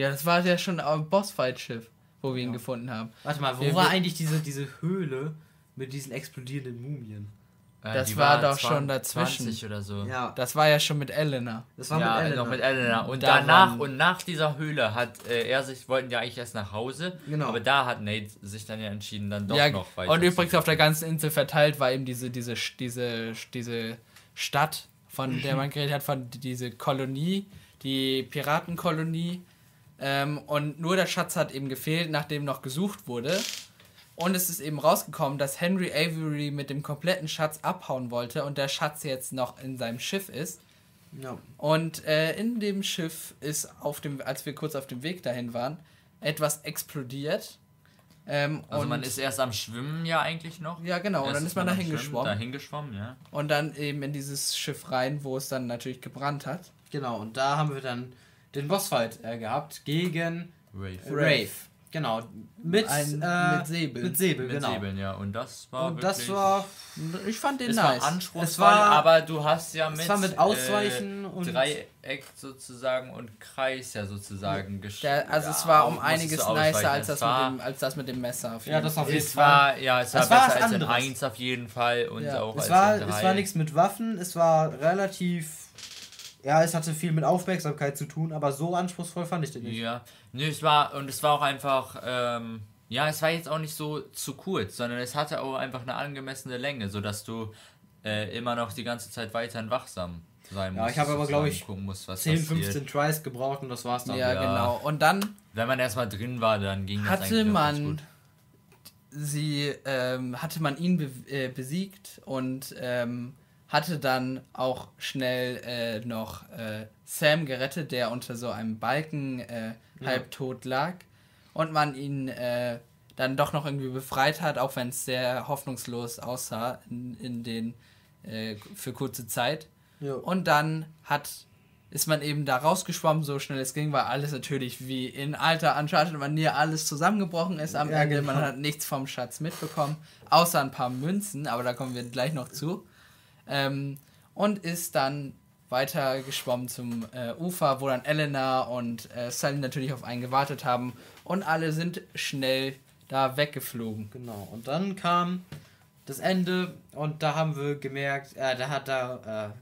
ja, das war ja schon ein Bossfight-Schiff, wo wir ja. ihn gefunden haben. Warte mal, wo wir war eigentlich diese, diese Höhle mit diesen explodierenden Mumien? Äh, das war, war doch schon dazwischen. oder so. Ja. Das war ja schon mit Elena. Das war ja, mit Elena. Noch mit Elena. Und da danach und nach dieser Höhle hat äh, er sich, wollten ja eigentlich erst nach Hause. Genau. Aber da hat Nate sich dann ja entschieden, dann doch ja, noch weiter. Und übrigens auf der ganzen Insel verteilt war eben diese, diese, diese, diese Stadt, von der man geredet hat, von diese Kolonie, die Piratenkolonie ähm, und nur der Schatz hat eben gefehlt, nachdem noch gesucht wurde. Und es ist eben rausgekommen, dass Henry Avery mit dem kompletten Schatz abhauen wollte und der Schatz jetzt noch in seinem Schiff ist. Ja. Und äh, in dem Schiff ist auf dem, als wir kurz auf dem Weg dahin waren, etwas explodiert. Ähm, also man ist erst am Schwimmen ja eigentlich noch. Ja, genau. Und dann ist man dahin geschwommen. Dahin geschwommen, ja. Und dann eben in dieses Schiff rein, wo es dann natürlich gebrannt hat. Genau. Und da haben wir dann den Bossfight äh, gehabt gegen Rave. Rave. Genau. Mit, Ein, äh, mit Säbeln. Mit Säbeln, mit genau. Säbeln, ja. Und das war. Und das war. Ich fand den es nice. War anspruchsvoll, es war aber du hast ja mit. Es war mit Ausweichen äh, und. Dreieck sozusagen und Kreis ja sozusagen gestellt. Also ja, es war um einiges nicer als das, mit dem, als das mit dem Messer. Auf jeden ja, das auf jeden Fall. War, ja, es war, es besser als in 1 auf jeden Fall und ja. auch es als war, in 3. Es war nichts mit Waffen, es war relativ ja, es hatte viel mit Aufmerksamkeit zu tun, aber so anspruchsvoll fand ich den nicht. Ja, nö, es war, und es war auch einfach, ähm, ja, es war jetzt auch nicht so zu kurz, sondern es hatte auch einfach eine angemessene Länge, sodass du äh, immer noch die ganze Zeit weiterhin wachsam sein musst. Ja, ich habe aber, glaube ich, musst, 10, 15 Tries gebraucht und das war's dann. Ja, ja, genau. Und dann. Wenn man erstmal drin war, dann ging das hatte man sie ähm, hatte man ihn be äh, besiegt und ähm, hatte dann auch schnell äh, noch äh, Sam gerettet, der unter so einem Balken äh, halbtot lag und man ihn äh, dann doch noch irgendwie befreit hat, auch wenn es sehr hoffnungslos aussah in, in den äh, für kurze Zeit. Ja. Und dann hat ist man eben da rausgeschwommen, so schnell es ging, weil alles natürlich wie in alter Uncharted Manier alles zusammengebrochen ist am ja, Ende. Genau. Man hat nichts vom Schatz mitbekommen, außer ein paar Münzen, aber da kommen wir gleich noch zu. Ähm, und ist dann weiter geschwommen zum äh, Ufer, wo dann Elena und äh, Sally natürlich auf einen gewartet haben und alle sind schnell da weggeflogen. Genau, und dann kam das Ende und da haben wir gemerkt, äh, da hat da,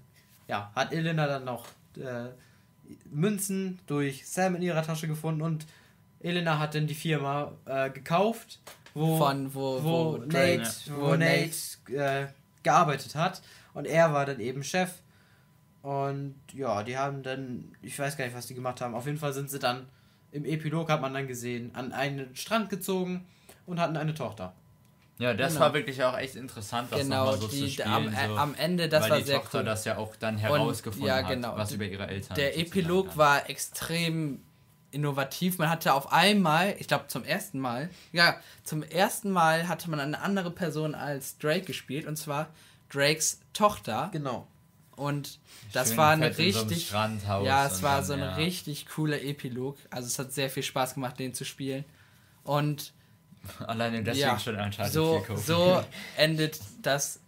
äh, ja, hat Elena dann noch äh, Münzen durch Sam in ihrer Tasche gefunden und Elena hat dann die Firma äh, gekauft, wo, Von, wo, wo, wo Nate, wo Nate äh, gearbeitet hat. Und er war dann eben Chef. Und ja, die haben dann, ich weiß gar nicht, was die gemacht haben. Auf jeden Fall sind sie dann, im Epilog hat man dann gesehen, an einen Strand gezogen und hatten eine Tochter. Ja, das genau. war wirklich auch echt interessant, das genau, so die, zu spielen. Am, so, am Ende, das war die sehr Tochter cool. das ja auch dann herausgefunden und, ja, genau. hat, was über ihre Eltern Der Epilog war extrem innovativ. Man hatte auf einmal, ich glaube zum ersten Mal, ja, zum ersten Mal hatte man eine andere Person als Drake gespielt und zwar Drakes Tochter. Genau. Und das Schön war eine richtig. So ja, es war dann, so ein ja. richtig cooler Epilog. Also es hat sehr viel Spaß gemacht, den zu spielen. Und alleine deswegen ja, schon Uncharted so, 4 So endet das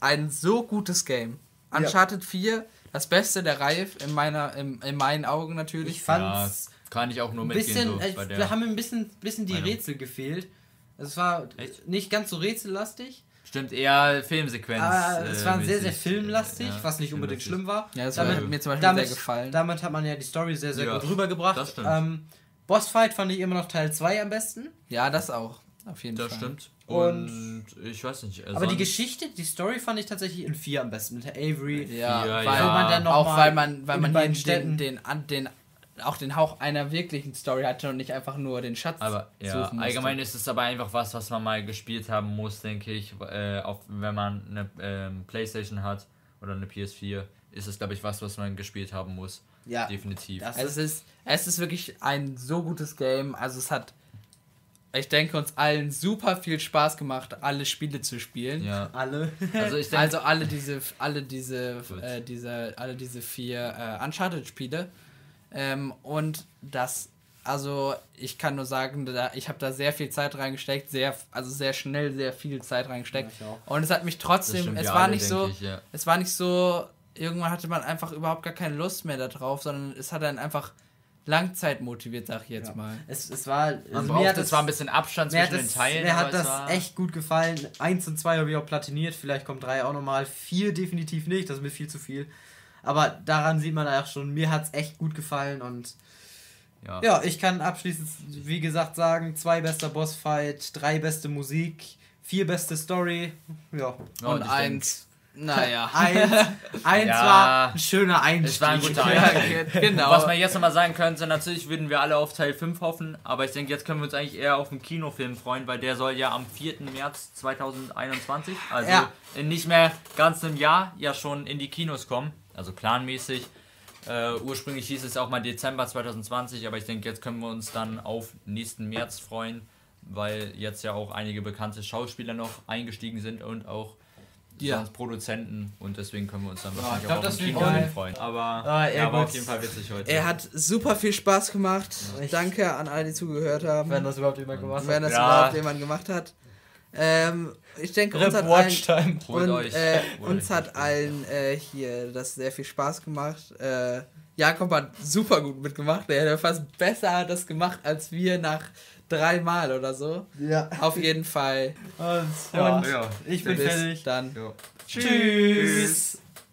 ein so gutes Game. Uncharted ja. 4, das Beste der Reihe in meiner in, in meinen Augen natürlich. Ich fand's ja, kann ich auch nur mitgehen. Bisschen, so, äh, wir haben ein bisschen, bisschen die Rätsel gefehlt. Es war Echt? nicht ganz so rätsellastig. Stimmt, eher Filmsequenz. Aber es war sehr, sehr filmlastig, ja, was nicht unbedingt schlimm war. Ja, das damit, hat mir zum Beispiel damit, sehr gefallen. Damit hat man ja die Story sehr, sehr ja, gut rübergebracht. Das stimmt. Ähm, Bossfight fand ich immer noch Teil 2 am besten. Ja, das auch. Auf jeden das Fall. Das stimmt. Und, und, ich weiß nicht. aber die Geschichte, die Story fand ich tatsächlich in 4 am besten. Mit der Avery. Ja, ja, weil ja. man dann noch auch weil man, weil man den, den, den, den, auch den Hauch einer wirklichen Story hatte und nicht einfach nur den Schatz. Aber ja, allgemein ist es aber einfach was, was man mal gespielt haben muss, denke ich. Äh, auch wenn man eine ähm, Playstation hat oder eine PS4, ist es, glaube ich, was, was man gespielt haben muss. Ja. Definitiv. es, ist, es ist wirklich ein so gutes Game. Also es hat ich denke, uns allen super viel Spaß gemacht, alle Spiele zu spielen. Ja. Alle. Also, ich denke, also alle diese, alle diese, äh, diese, alle diese vier äh, Uncharted-Spiele. Ähm, und das, also ich kann nur sagen, da, ich habe da sehr viel Zeit reingesteckt, sehr, also sehr schnell sehr viel Zeit reingesteckt. Ja, und es hat mich trotzdem, es war alle, nicht so, ich, ja. es war nicht so, irgendwann hatte man einfach überhaupt gar keine Lust mehr darauf, sondern es hat dann einfach Langzeit motiviert, sag ich jetzt ja. mal. Es, es war, also mir hat es war ein bisschen Abstand zwischen den Teilen. Mir hat das echt gut gefallen. Eins und zwei habe ich auch platiniert, vielleicht kommt drei auch nochmal. Vier definitiv nicht, das ist mir viel zu viel. Aber daran sieht man auch schon, mir hat es echt gut gefallen und ja. ja, ich kann abschließend, wie gesagt, sagen, zwei bester Bossfight, drei beste Musik, vier beste Story, ja. Und, und eins naja. eins, eins ja, war ein schöner Einstieg. Es war ein guter Einstieg. genau. Was man jetzt nochmal sagen könnte, natürlich würden wir alle auf Teil 5 hoffen, aber ich denke, jetzt können wir uns eigentlich eher auf den Kinofilm freuen, weil der soll ja am 4. März 2021, also ja. in nicht mehr ganz einem Jahr, ja schon in die Kinos kommen. Also planmäßig. Uh, ursprünglich hieß es auch mal Dezember 2020, aber ich denke, jetzt können wir uns dann auf nächsten März freuen, weil jetzt ja auch einige bekannte Schauspieler noch eingestiegen sind und auch ja. sonst Produzenten und deswegen können wir uns dann wahrscheinlich ja, glaub, auch auf freuen. Aber, ah, ja, aber auf jeden Fall witzig heute. Er hat super viel Spaß gemacht. Ja. Danke an alle, die zugehört haben. Wenn das überhaupt jemand gemacht hat. Wenn das überhaupt jemand gemacht hat. Ähm, ich denke, uns hat allen, und, äh, uns hat allen äh, hier das sehr viel Spaß gemacht. Äh, Jakob hat super gut mitgemacht. Er hat fast besser das gemacht als wir nach dreimal oder so. Ja. Auf jeden Fall. Und, und ja, ja. ich bin fertig. Dann. Tschüss. Tschüss.